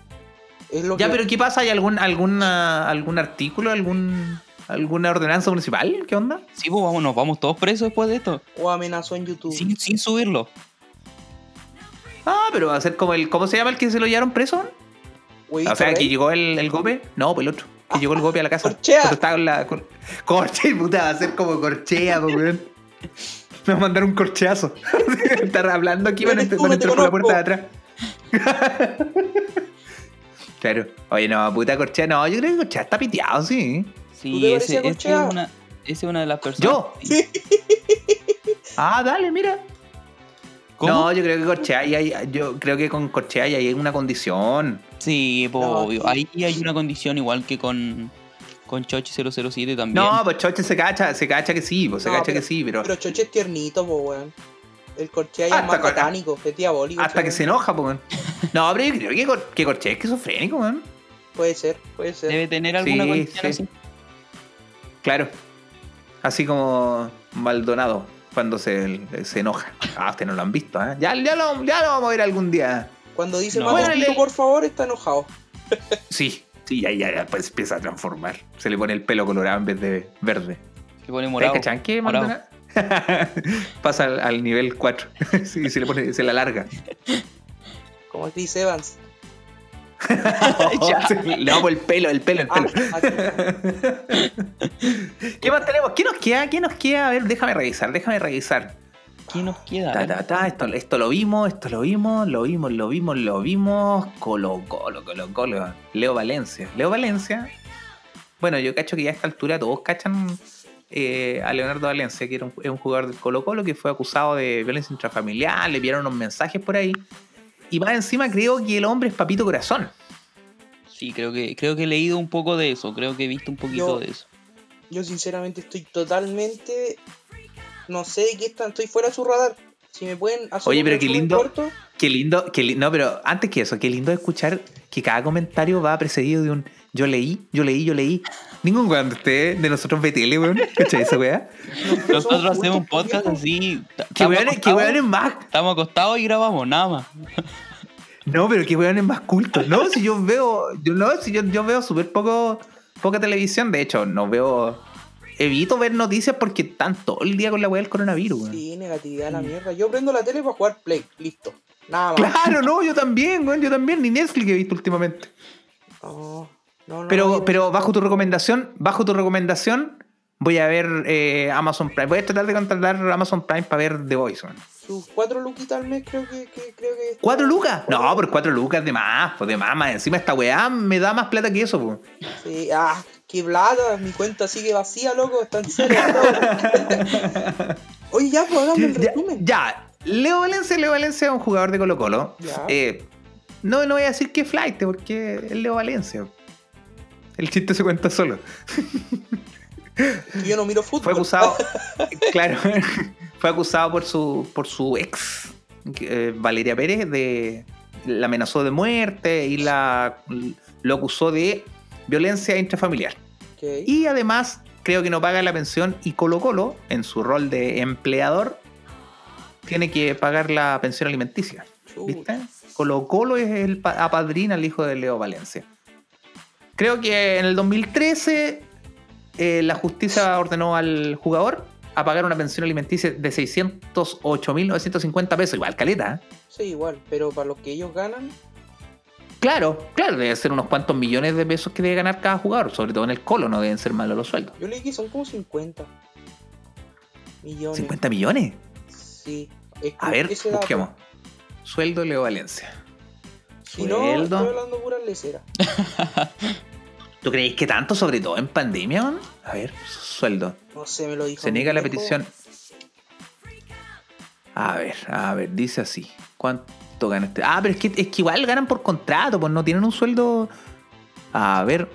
B: Es lo
A: Ya,
B: que-
A: pero ¿qué pasa? ¿Hay algún, alguna, algún artículo, algún, alguna ordenanza municipal? ¿Qué onda?
C: Sí, pues vamos, nos vamos todos presos después de esto.
B: O amenazó en YouTube.
C: Sin, sin subirlo.
A: Ah, pero va a ser como el. ¿Cómo se llama el que se lo llevaron preso? O sea, que llegó el, el golpe. No, pues el otro. Que llegó el golpe a la casa. [laughs]
B: Corchea.
A: Estaba con la. Con, [laughs] corche, puta, va a ser como corchea, weón. Me va a mandar un corcheazo. [laughs] Estar hablando aquí, van a van a entrar por la puerta de atrás. [laughs] claro. Oye, no, puta corchea. No, yo creo que corchea está piteado, sí.
C: Sí,
B: ¿Tú te
C: ese, ese es una, esa es una de las personas.
A: ¿Yo?
C: Sí. [laughs]
A: Ah, dale, mira.
C: ¿Cómo?
A: No, yo creo que corchea y hay, yo creo que con corchea y hay una condición.
C: Sí, pues,
B: No,
C: obvio.
B: sí.
C: Ahí hay una condición igual que con, con Choche 007 también.
A: No, pues Choche se cacha, se cacha que sí, pues se
B: No,
A: cacha
B: pero-
A: que sí, pero.
B: Pero Choche es tiernito, po, weón. El corchea es más satánico, es diabólico.
A: Hasta que se enoja, pues. weón. No, pero yo creo que, Cor- que Corchea es esquizofrénico, weón.
B: Puede ser, puede ser.
C: Debe tener alguna
A: Sí,
C: condición
A: sí.
C: así.
A: Claro. Así como Maldonado cuando se, se enoja. Ah, ustedes no lo han visto, ¿eh? Ya, ya, lo, ya lo vamos a ver algún día.
B: Cuando dice
C: No.
B: "Mamá,
A: Bueno, le-
B: por favor, está enojado.
A: Sí, sí, ya, ya, ya, pues empieza a transformar. Se le pone el pelo colorado en vez de verde.
C: Se pone morado.
A: ¿Ustedes cachan. Maldonado? Pasa al, al nivel 4. [laughs] sí, se le pone, se la larga.
B: Como Chris Evans. [laughs]
A: Le vamos [laughs] el pelo, el pelo, el
B: Ah,
A: pelo.
B: ah,
A: ¿Qué más tenemos? ¿Qué nos queda? ¿Qué nos queda? A ver, déjame revisar, déjame revisar.
C: ¿Qué nos queda?
A: Ta, ta, ta, esto, esto lo vimos, esto lo vimos, lo vimos, lo vimos, lo vimos. Colo, colo, colo, colo. Leo Valencia. Leo Valencia. Bueno, yo cacho que ya a esta altura todos cachan eh, a Leonardo Valencia, que era un, es un jugador del Colo Colo que fue acusado de violencia intrafamiliar, le enviaron unos mensajes por ahí. Y más encima creo que el hombre es papito corazón.
C: Sí, creo que, creo que he leído un poco de eso. Creo que he visto un poquito
B: Yo-
C: de eso.
B: Yo sinceramente estoy totalmente. No sé de qué están, estoy fuera de su radar. Si me pueden hacer
A: Oye,
B: un
A: pero qué lindo.
B: corto,
A: Qué lindo, qué li- no, pero antes que eso, qué lindo escuchar que cada comentario va precedido de un yo leí, yo leí, yo leí. Ningún weón de ustedes, de nosotros BTL, weón. ¿Cachai esa weá? [laughs]
C: Nosotros hacemos un podcast así.
A: ¿Qué
C: estamos
A: weones, qué
C: acostados-
A: weones más?
C: Estamos acostados y grabamos, nada más. [laughs]
A: No, pero qué weones más cultos. No, si yo veo, yo no, si yo, yo veo súper poco, poca televisión. De hecho, no veo, evito ver noticias porque están todo el día con la weá del coronavirus, weón.
B: Sí, negatividad a la mierda. Yo prendo la tele para jugar Play, listo. Nada más.
A: Claro, no, yo también, weón, yo también, ni Netflix he visto últimamente.
B: No, no, no,
A: Pero, pero bajo tu recomendación, bajo tu recomendación, voy a ver eh, Amazon Prime. Voy a tratar de contratar Amazon Prime para ver The Voice, weón.
B: Sus cuatro luquitas al mes creo que, que- creo que
A: ¿Cuatro lucas? No, por cuatro lucas de más, pues de más, más. Encima esta weá me da más plata que eso, pues.
B: Sí, ah, qué plata, mi cuenta sigue vacía, loco, está en cero. [laughs] Oye, ya, pues hagamos el
A: Ya,
B: resumen.
A: ya, Leo Valencia, Leo Valencia es un jugador de Colo Colo.
B: Ya.
A: Eh, no, no voy a decir que es flight, porque es Leo Valencia. El chiste se cuenta solo.
B: Yo no miro fútbol.
A: Fue acusado, [laughs] claro, [laughs] fue acusado por su, por su ex, eh, Valeria Pérez, de, la amenazó de muerte y la, lo acusó de violencia intrafamiliar. Y además, creo que no paga la pensión y Colo Colo, en su rol de empleador, tiene que pagar la pensión alimenticia. ¿Viste? Colo Colo es el pa- apadrina al hijo de Leo Valencia. Creo que en el 2013 eh, la justicia ordenó al jugador a pagar una pensión alimenticia de 608.950 pesos. Igual, caleta. ¿eh?
B: Sí, igual, pero para lo que ellos ganan,
A: Claro, claro, debe ser unos cuantos millones de pesos que debe ganar cada jugador. Sobre todo en el Colo, no deben ser malos los sueldos.
B: yo leí que son como 50 millones.
A: ¿50 millones?
B: Sí. Es
A: A ver,
B: dato.
A: busquemos. Sueldo Leo Valencia.
B: Si no,
A: Sueldo.
B: estoy hablando pura lecera. [laughs]
A: ¿Tú creéis que tanto, sobre todo en pandemia? man? A ver, sueldo.
B: No sé, me lo dijo.
A: Se niega la petición. A ver, a ver, dice así. ¿Cuánto gana este? Ah, pero es que, es que igual ganan por contrato, pues no tienen un sueldo. A ver.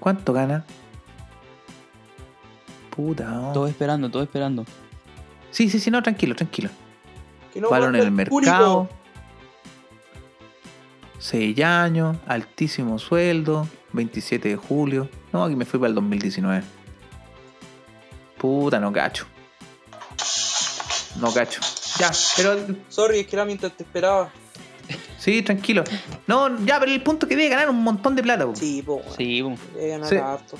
A: ¿Cuánto gana? Puta.
C: Todo esperando, todo esperando.
A: Sí, sí, sí, no, tranquilo, tranquilo.
B: Que no
A: en el
B: público.
A: mercado. 6 años, altísimo sueldo, 27 de julio. No, aquí me fui para el 2019. Puta, no cacho. No cacho. Ya, pero
B: Sorry, es que era mientras te esperaba.
A: sí, tranquilo. No, ya, pero el punto es que debe ganar un montón de plata. po.
B: Sí, po.
C: Sí, po.
B: Debe ganar
A: Sí.
B: harto.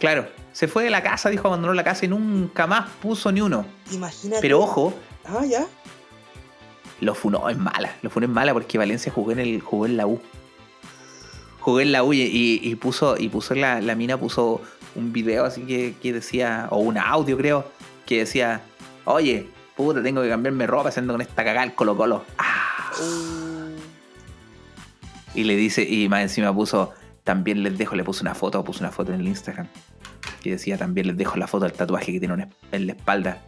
A: Claro, se fue de la casa, dijo abandonó la casa y nunca más puso ni uno.
B: Imagínate.
A: Pero ojo,
B: Ah, ya.
A: lo funó en mala. Lo funó en mala porque Valencia jugó en el jugó en la U. Jugó en la U y, y- y puso y puso la, la mina puso un video así que, que decía o un audio creo que decía, "Oye, puta, tengo que cambiarme ropa haciendo con esta cagada el Colo Colo." Ah.
B: Uh,
A: Y le dice y más encima puso también les dejo, le puso una foto, puso una foto en el Instagram que decía también les dejo la foto del tatuaje que tiene en la espalda.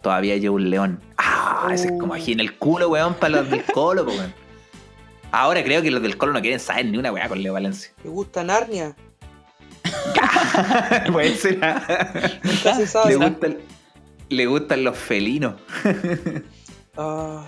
A: Todavía lleva un león. Ah, ese es como aquí en el culo, weón, para los del Colo, weón. Ahora creo que los del Colo no quieren saber ni una weá con Leo Valencia.
B: ¿Te gusta Narnia? [laughs]
A: Puede ser. ah.
B: Nunca se
A: le,
B: sabe.
A: gustan, le gustan los felinos. [laughs]
B: Ah.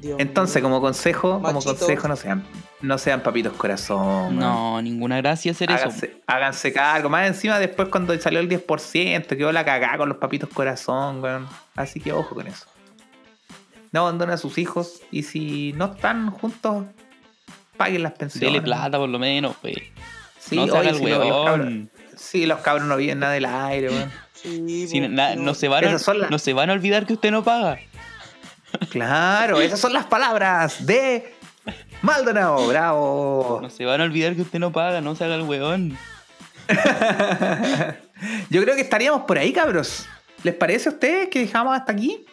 B: Dios
A: Entonces,
B: mío.
A: como consejo, como consejo, no sean, no sean papitos corazón.
C: No, ninguna gracia hacer eso.
A: Háganse, cargo. Más encima, después cuando salió el 10%, quedó la cagada con los papitos corazón, weón. Así que ojo con eso. No abandonen a sus hijos y si no están juntos, paguen las pensiones.
C: Dele plata por lo menos, pues.
A: Sí,
C: no
A: oye,
C: el
A: si lo- los cabros, sí, los cabros no viven nada del aire, weón.
B: Sí,
C: Si
B: po,
C: na-
B: si
C: no, se van a,
A: las-
C: no se van a olvidar que usted no paga. [laughs]
A: Claro, esas son las palabras de Maldonado. Bravo.
C: No se van a olvidar que usted no paga, no se haga el weón. [laughs]
A: Yo creo que estaríamos por ahí, cabros. ¿Les parece a ustedes que dejamos hasta aquí?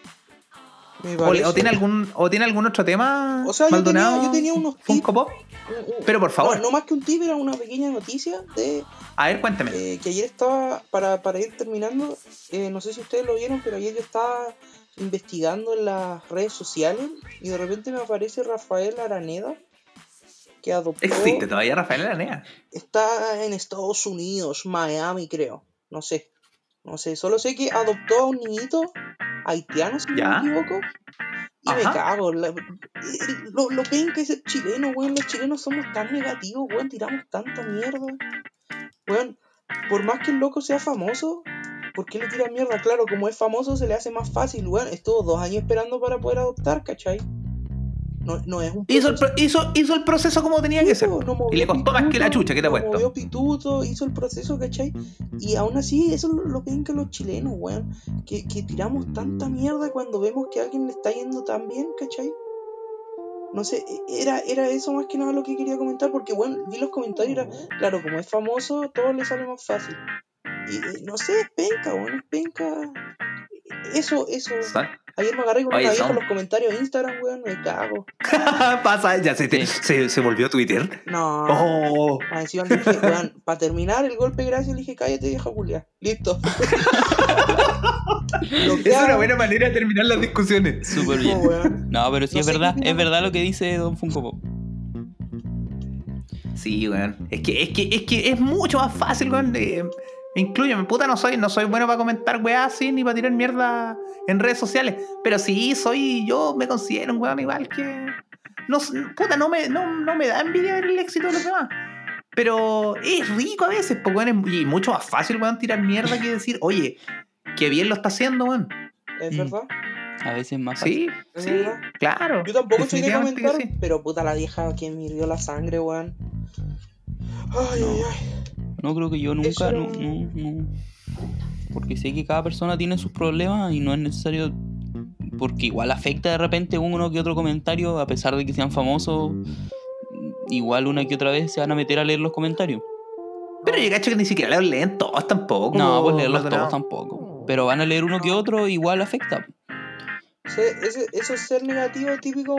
A: ¿O, tiene algún, ¿O tiene algún otro tema?
B: O sea, yo tenía-
A: Maldonado?
B: yo tenía unos
A: Pop.
B: Uh,
A: Pero por favor.
B: No, no más que un tip, era una pequeña noticia de
A: A ver, cuéntame.
B: eh, que ayer estaba, para, para ir terminando, eh, no sé si ustedes lo vieron, pero ayer yo estaba investigando en las redes sociales y de repente me aparece Rafael Araneda, que adoptó...
A: Existe todavía Rafael Aranea.
B: Está en Estados Unidos, Miami creo, no sé. No sé, solo sé que adoptó a un niñito haitiano, si
A: Ya.
B: no me equivoco. Y me cago. la- lo, lo ven que es el chileno, weón. Los chilenos somos tan negativos, weón. Tiramos tanta mierda. Weón, por más que el loco sea famoso, ¿por qué le tiran mierda? Claro, como es famoso se le hace más fácil, weón. Estuvo dos años esperando para poder adoptar, ¿cachai? No, no es un
A: Hizo el,
B: proceso-
A: pro- hizo, hizo el proceso como tenía que ser.
B: no
A: Y le costó más que la chucha, ¿qué te
B: no
A: apuesto?
B: movió pituto, hizo el proceso, ¿cachai? Y aún así, eso lo, lo ven que los chilenos, weón. Que, que tiramos tanta mierda cuando vemos que a alguien le está yendo tan bien, ¿cachai? No sé, era, era eso más que nada lo que quería comentar, porque, bueno, vi los comentarios era, claro, como es famoso, todo le sale más fácil. Y eh, no sé, es penca, weón, es penca. Eso, eso.
A: Son-
B: Ayer me agarré con
A: Oye,
B: una vieja
A: son-
B: en los comentarios de Instagram, weón, me cago. [laughs]
A: Pasa, ya se, te-
C: Sí.
A: se, se volvió Twitter.
B: No.
A: Oh.
B: Más encima le dije, weón, para terminar el golpe gracias le dije, cállate vieja Julia. Listo. [laughs]
A: Es una buena manera de terminar las discusiones.
C: Súper bien. No, pero sí
B: No
C: es verdad, es verdad lo que dice Don Funko Pop.
A: Sí, weón. Es que, es que, es que es mucho más fácil, weón. de- Incluyeme, puta, no soy, no soy bueno para comentar weá así ni para tirar mierda en redes sociales. Pero sí, soy, yo me considero un weón igual que. No, puta, no me, no, no me da envidia ver el éxito de los demás. Pero es rico a veces, weón, es- y mucho más fácil, weón, tirar mierda que decir, oye, qué bien lo está haciendo, weón.
B: ¿Es
C: Mm.
B: verdad?
C: A veces es más fácil.
A: Sí,
B: ¿Es
A: sí, claro.
B: Yo tampoco soy de comentar,
A: sí.
B: pero puta la vieja que me dio la sangre, weón. Ay, ay, ay.
C: No creo que yo nunca, no, no, no. Porque sé que cada persona tiene sus problemas y no es necesario. Porque igual afecta de repente uno que otro comentario, a pesar de que sean famosos. Igual una que otra vez se van a meter a leer los comentarios.
A: Pero yo cacho que ni siquiera los leen todos tampoco.
C: No, pues leerlos todos tampoco. Pero van a leer uno que otro, igual afecta.
B: Ese- eso es ser negativo, típico,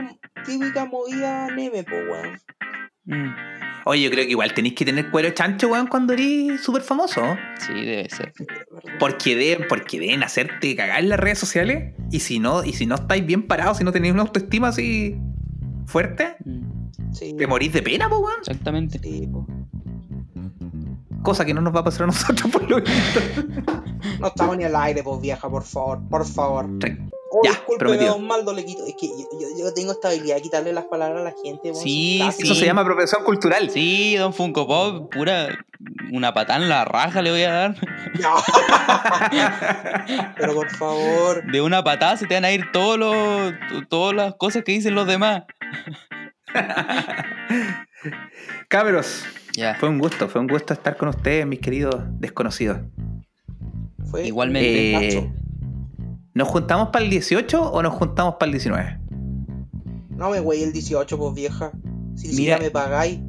B: típica movida meme, po, weón.
C: Mm,
A: Oye, yo creo que igual tenéis que tener cuero chancho, weón, cuando eres súper famoso.
C: sí, debe ser.
A: Porque, de, porque deben hacerte cagar en las redes sociales. Y si no, y si no estáis bien parados, si no tenéis una autoestima así fuerte,
C: Mm,
B: Sí,
A: te morís de pena, po, weón.
C: exactamente.
B: sí, po.
A: Cosa que no nos va a pasar a nosotros [laughs] por lo visto.
B: No estamos ni al aire, pues vieja, por favor, por favor.
A: Tra-
B: Oh,
A: Ya,
B: discúlpeme,
A: prometido.
B: don Maldo, le quito. Es que yo, yo- yo tengo esta habilidad de quitarle las palabras a la gente.
C: Sí.
A: Eso se llama apropiación cultural.
C: Sí, don Funko Pop, pura. Una patada en la raja le voy a dar. [laughs]
B: Pero por favor.
C: De una patada se te van a ir todos los, todas las cosas que dicen los demás. [laughs]
A: Cabros,
C: Ya.
A: fue un gusto, fue un gusto estar con ustedes, mis queridos desconocidos.
B: Fue
C: Igualmente.
A: Eh. ¿Nos juntamos para el 18 o nos juntamos para el 19?
B: No me güey el 18, pues vieja. Si ni
C: Mira.
B: siquiera me pagáis.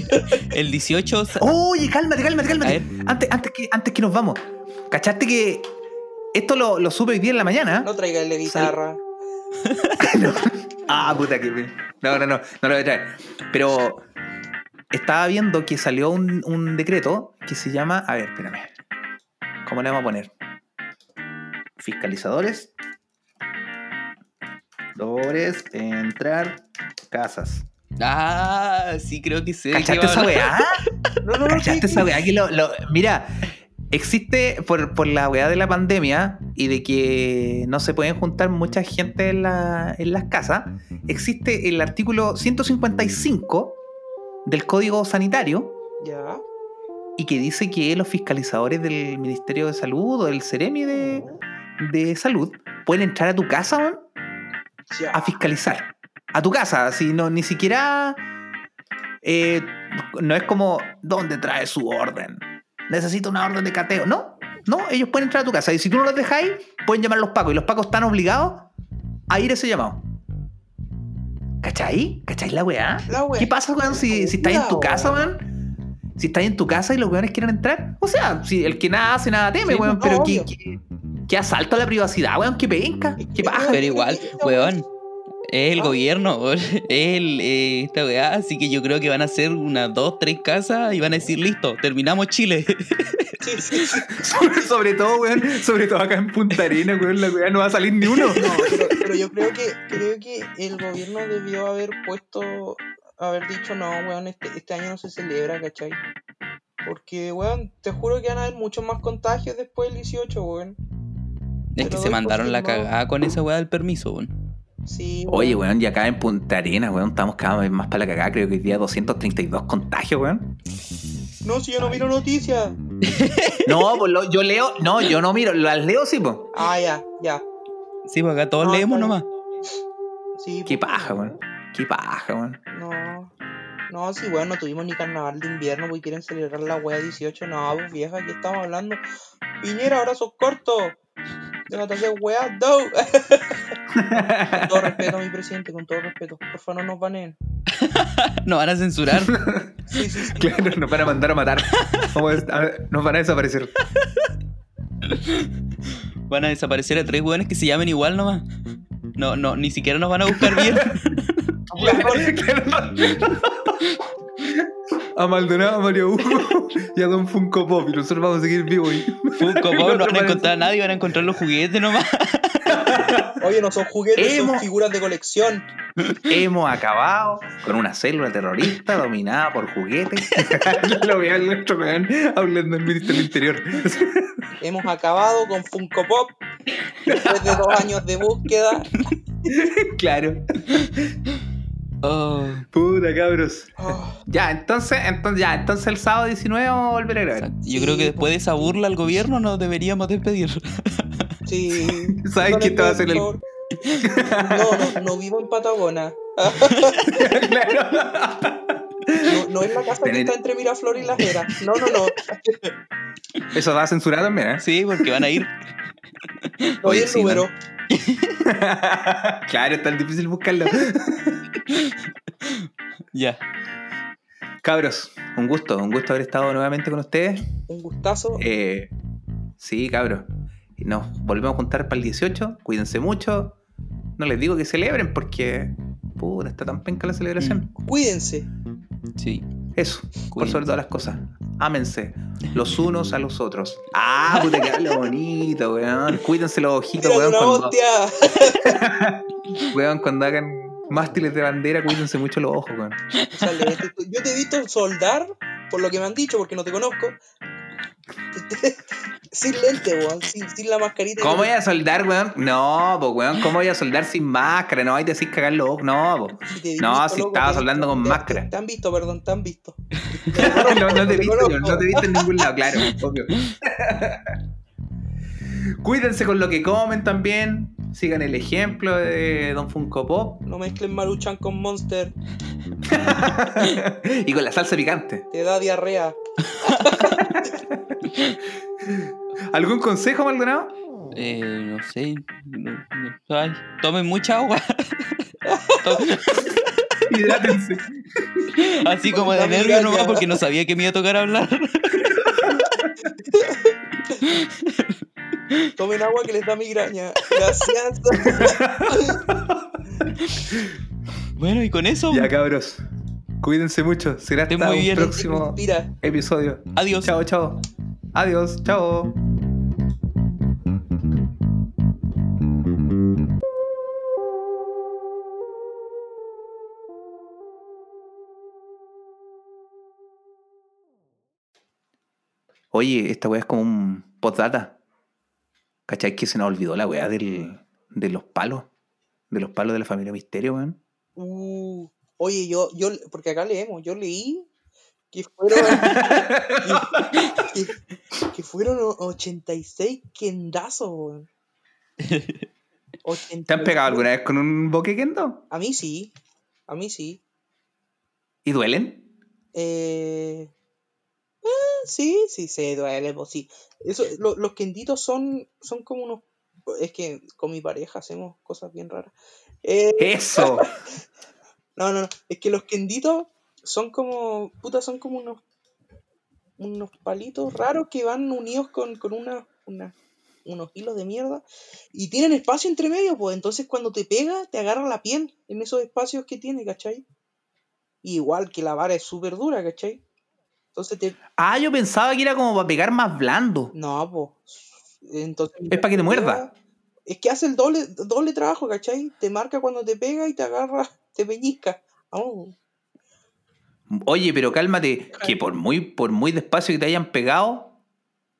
B: [laughs]
C: El 18. sa-
A: Oye, cálmate, cálmate, cálmate. Antes, antes, que, antes que nos vamos. ¿Cachaste que esto lo, lo supe hoy día en la mañana?
B: No traigáis guitarra. [laughs]
A: Ah, puta que me... No, no, no, no lo voy a traer. Pero estaba viendo que salió un, un decreto que se llama... A ver, espérame. ¿Cómo le vamos a poner? Fiscalizadores. Dolores, entrar, casas.
C: Ah, sí, creo que sé.
A: ¿Cachaste esa weá? [laughs]
B: No, no, no.
A: ¿Cachaste
B: ¿qué-
A: esa weá? Que lo, lo- mira, existe por, por la weá de la pandemia y de que no se pueden juntar mucha gente en, la- en las casas, existe el artículo 155 del Código Sanitario
B: Ya.
A: y que dice que los fiscalizadores del Ministerio de Salud o del Ceremi de, de Salud pueden entrar a tu casa
B: Ya.
A: a fiscalizar. A tu casa, así no, ni siquiera. eh, no es como, ¿dónde trae su orden? Necesito una orden de cateo. No, no, ellos pueden entrar a tu casa. Y si tú no los dejáis, pueden llamar a los pacos. Y los pacos están obligados a ir a ese llamado. ¿Cachai? ¿Cachai la weá?
B: La wea.
A: ¿Qué pasa, weón, si, si estás en tu casa,
B: weón.
A: weón? Si estás en tu casa y los weones quieren entrar. O sea, si el que nada hace, nada teme,
C: Sí,
A: weón.
B: no,
A: pero
B: obvio.
A: qué, qué, qué asalto a la privacidad, weón. Qué penca. Qué paja.
C: Pero igual, weón. Es el
B: Ah.
C: gobierno, weón. es [laughs] el, eh, esta weá, así que yo creo que van a hacer unas dos, tres casas y van a decir, listo, terminamos Chile.
B: Sí, sí, sí.
A: Sobre, [laughs] sobre todo, weón, sobre todo acá en Punta Arena, weón, la weá no va a salir ni uno.
B: No, pero, pero yo creo que creo que el gobierno debió haber puesto, haber dicho, no, weón, este, este año no se celebra, ¿cachai? Porque, weón, te juro que van a haber muchos más contagios después del 18, weón.
C: Es que se mandaron la cagada con esa weá del permiso, weón.
B: Sí,
A: Oye, weón, y acá en Punta Arena, weón, estamos cada vez más para la cagada. Creo que hoy día 232 contagios, weón.
B: No, si yo no miro noticias. [laughs]
A: No, pues lo- yo leo, no, yo no miro, las leo sí, pues.
B: Ah, ya, ya.
C: Sí, pues acá todos
B: No,
C: leemos nomás.
B: Sí,
A: Qué
B: pues,
A: paja, weón. Qué paja, weón.
B: No. No, sí, weón, no tuvimos ni carnaval de invierno porque quieren celebrar la wea 18. No, pues vieja, aquí estamos hablando. Piñera, ahora sos corto. Déjate hacer weá, no. con todo respeto mi presidente, con todo respeto. Por favor, no nos baneen. [laughs]
C: Nos van a censurar.
B: Sí, sí, sí.
A: Claro, nos van a mandar a matar. Vamos a- a ver, nos van a desaparecer.
C: Van a desaparecer a tres weones que se llamen igual nomás. No, no, ni siquiera nos van a buscar bien. [laughs] [laughs]
A: A Maldonado, a Mario Hugo [laughs] y a Don Funko Pop. Y nosotros vamos a seguir vivos. ahí.
C: Funko [laughs] Pop no van a encontrar a nadie, van a encontrar los juguetes nomás. [laughs]
B: Oye, no son juguetes, son figuras de colección.
A: Hemos acabado con una célula terrorista dominada por juguetes. Lo veo al nuestro weón hablando del ministro del Interior.
B: Hemos acabado con Funko Pop. Después de dos años de búsqueda.
A: claro.
C: Oh,
A: Puta cabros.
B: Oh,
A: Ya, entonces, entonces, ya, entonces el sábado 19 vamos a volver a grabar.
C: exacto. Yo creo que después de esa burla al gobierno nos deberíamos despedir. [laughs]
B: sí. [laughs]
A: ¿Sabes qué te va a hacer el-.
B: No, no, no vivo en Patagona. [laughs]
A: claro.
B: No, no es la casa que está entre Miraflor y Las Heras. No, no, no.
A: Eso va censurado también, ¿eh?
C: Sí, porque van a ir.
B: No
A: Oye,
B: el
A: sí,
B: número. [laughs]
A: claro, es tan difícil buscarlo. [laughs]
C: Ya.
A: Cabros, un gusto, un gusto haber estado nuevamente con ustedes.
B: Un gustazo.
A: Eh, sí, cabros. Y Nos volvemos a juntar para el 18. Cuídense mucho. No les digo que celebren porque. Puta, está tan penca la celebración.
B: Cuídense.
C: Sí.
A: Eso, por sobre todas las cosas. Ámense los unos a los otros. Ah, puta que habla bonito, weón. Cuídense los ojitos,
B: Tírate
A: weón. Cuando, [laughs] weón, cuando hagan mástiles de bandera, cuídense mucho los ojos, weón.
B: Lentes. Yo te he visto soldar, por lo que me han dicho, porque no te conozco. [laughs] sin lente, weón. Sin, sin la mascarita.
A: ¿Cómo voy a soldar, weón? No, pues, weón, ¿cómo voy a soldar sin máscara? No, hay te decís cagar los ojos. No, po. [laughs]
B: Si
A: No,
B: visto,
A: si
B: loco,
A: estaba soldando con
B: te-
A: máscara.
B: Te, te han visto, perdón, te han visto. [laughs]
A: no, no te he visto, no te he visto en ningún lado, claro, obvio. Cuídense con lo que comen también. Sigan el ejemplo de Don Funko Pop.
B: No mezclen Maruchan con Monster.
A: y con la salsa picante.
B: Te da diarrea. [laughs]
A: ¿Algún consejo, Maldonado?
C: Eh, no sé. no- no- ay, tomen mucha agua. [laughs]
A: Hidrátense.
C: Así como de
B: Dame
C: nervio
B: gracias.
C: nomás porque no sabía que me iba a tocar hablar. [laughs]
B: Tomen agua que les da migraña. Gracias.
C: Bueno, y con eso,
A: Ya, cabros. Cuídense mucho. Será hasta
C: muy
A: un
C: bien.
A: próximo
B: Respira.
A: episodio.
C: adiós.
A: Chao, chao. Adiós, chao. Oye, esta weá es como un postdata. ¿Cachai? Que se nos olvidó la weá del, de los palos. De los palos de la familia Misterio, weón.
B: Uh, oye, yo, yo, porque acá leemos, yo leí que fueron, que, [laughs] que- que fueron o- 86 kendazos, weón. [laughs]
A: ¿Te han pegado alguna vez con un boque kendo?
B: A mí sí, a mí sí.
A: ¿Y duelen?
B: Eh, eh, sí, sí, se duele, pues sí. Eso, lo- los kenditos son, son como unos... Es que con mi pareja hacemos cosas bien raras. Eh,
A: ¡Eso! [laughs]
B: No, no, no. Es que los kenditos son como. Puta, son como unos. Unos palitos raros que van unidos con, con una, una- unos hilos de mierda. Y tienen espacio entre medio, pues. Entonces cuando te pega, te agarra la piel en esos espacios que tiene, ¿cachai? Y igual que la vara es súper dura, ¿cachai? Entonces te.
A: Ah, yo pensaba que era como para pegar más blando.
B: No, pues. Entonces.
A: Es para que te muerda.
B: pega- Es que hace el doble, doble trabajo, ¿cachai? Te marca cuando te pega y te agarra, te pellizca. Oh.
A: Oye, pero cálmate, que por muy, por muy despacio que te hayan pegado,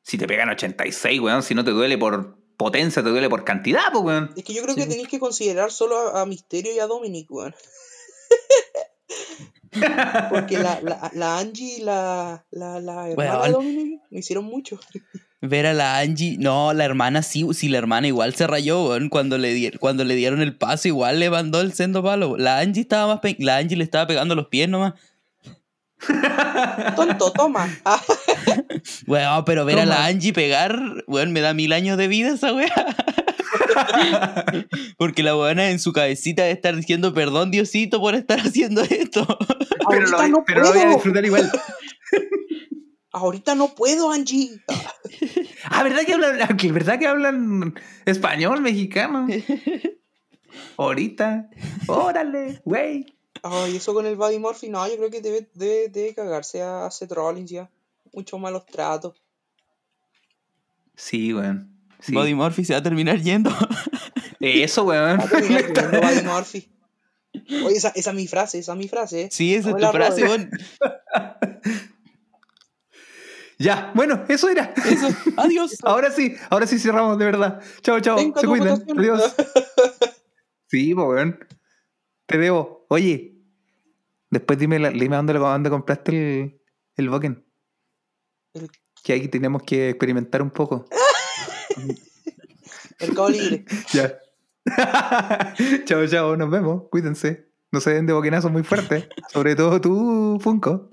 A: si te pegan 86, weón, si no te duele por potencia, te duele por cantidad, pues, weón.
B: Es que yo creo
C: Sí.
B: que tenéis que considerar solo a, a Misterio y a Dominic, weón. [laughs] Porque la, la, la Angie y la, la, la hermana de. Dominic me hicieron mucho.
C: Ver a la Angie. No, la hermana sí, sí, la hermana igual se rayó, weón. Cuando le, di- cuando le dieron el paso, igual le mandó el sendo palo. La Angie estaba más pe- La Angie le estaba pegando los pies nomás. [laughs]
B: Tonto, toma. [laughs]
C: Weón, pero ver a la Angie pegar, weón, me da mil años de vida esa weá. [laughs] Porque la weona en su cabecita debe estar diciendo perdón, Diosito, por estar haciendo esto.
A: Pero lo,
B: no
A: pero lo voy a
B: puedo.
A: disfrutar igual.
B: Ahorita no puedo, Angie. [laughs]
A: Ah, ¿verdad que hablan, que- ¿verdad que hablan español, mexicano? [laughs] Ahorita. Órale, güey.
B: Ay, eso con el Buddy Murphy, no, yo creo que debe, debe, debe cagarse a Seth Rollins ya. Muchos malos tratos.
A: Sí, weón. Sí.
C: Buddy Murphy se va a terminar yendo.
A: Eso, weón.
B: Va a terminar. [laughs] Oye, esa, esa es mi frase, esa es mi frase.
C: Sí, esa es tu frase, weón.
A: Ya, bueno, eso era.
C: Eso. Adiós. [laughs]
A: Ahora sí, ahora sí cerramos de verdad. Chao, chao. Se cuidan.
B: votación.
A: Adiós. [laughs] Sí, pues, weón. Te debo. Oye, después dime, la- dime dónde, compraste el, el Boken.
B: El-
A: Que ahí tenemos que experimentar un poco. [laughs]
B: Mercado Libre.
A: Ya. chao, chao. Nos vemos. Cuídense. No se den de boquenazos muy fuertes. Sobre todo tú, Funko.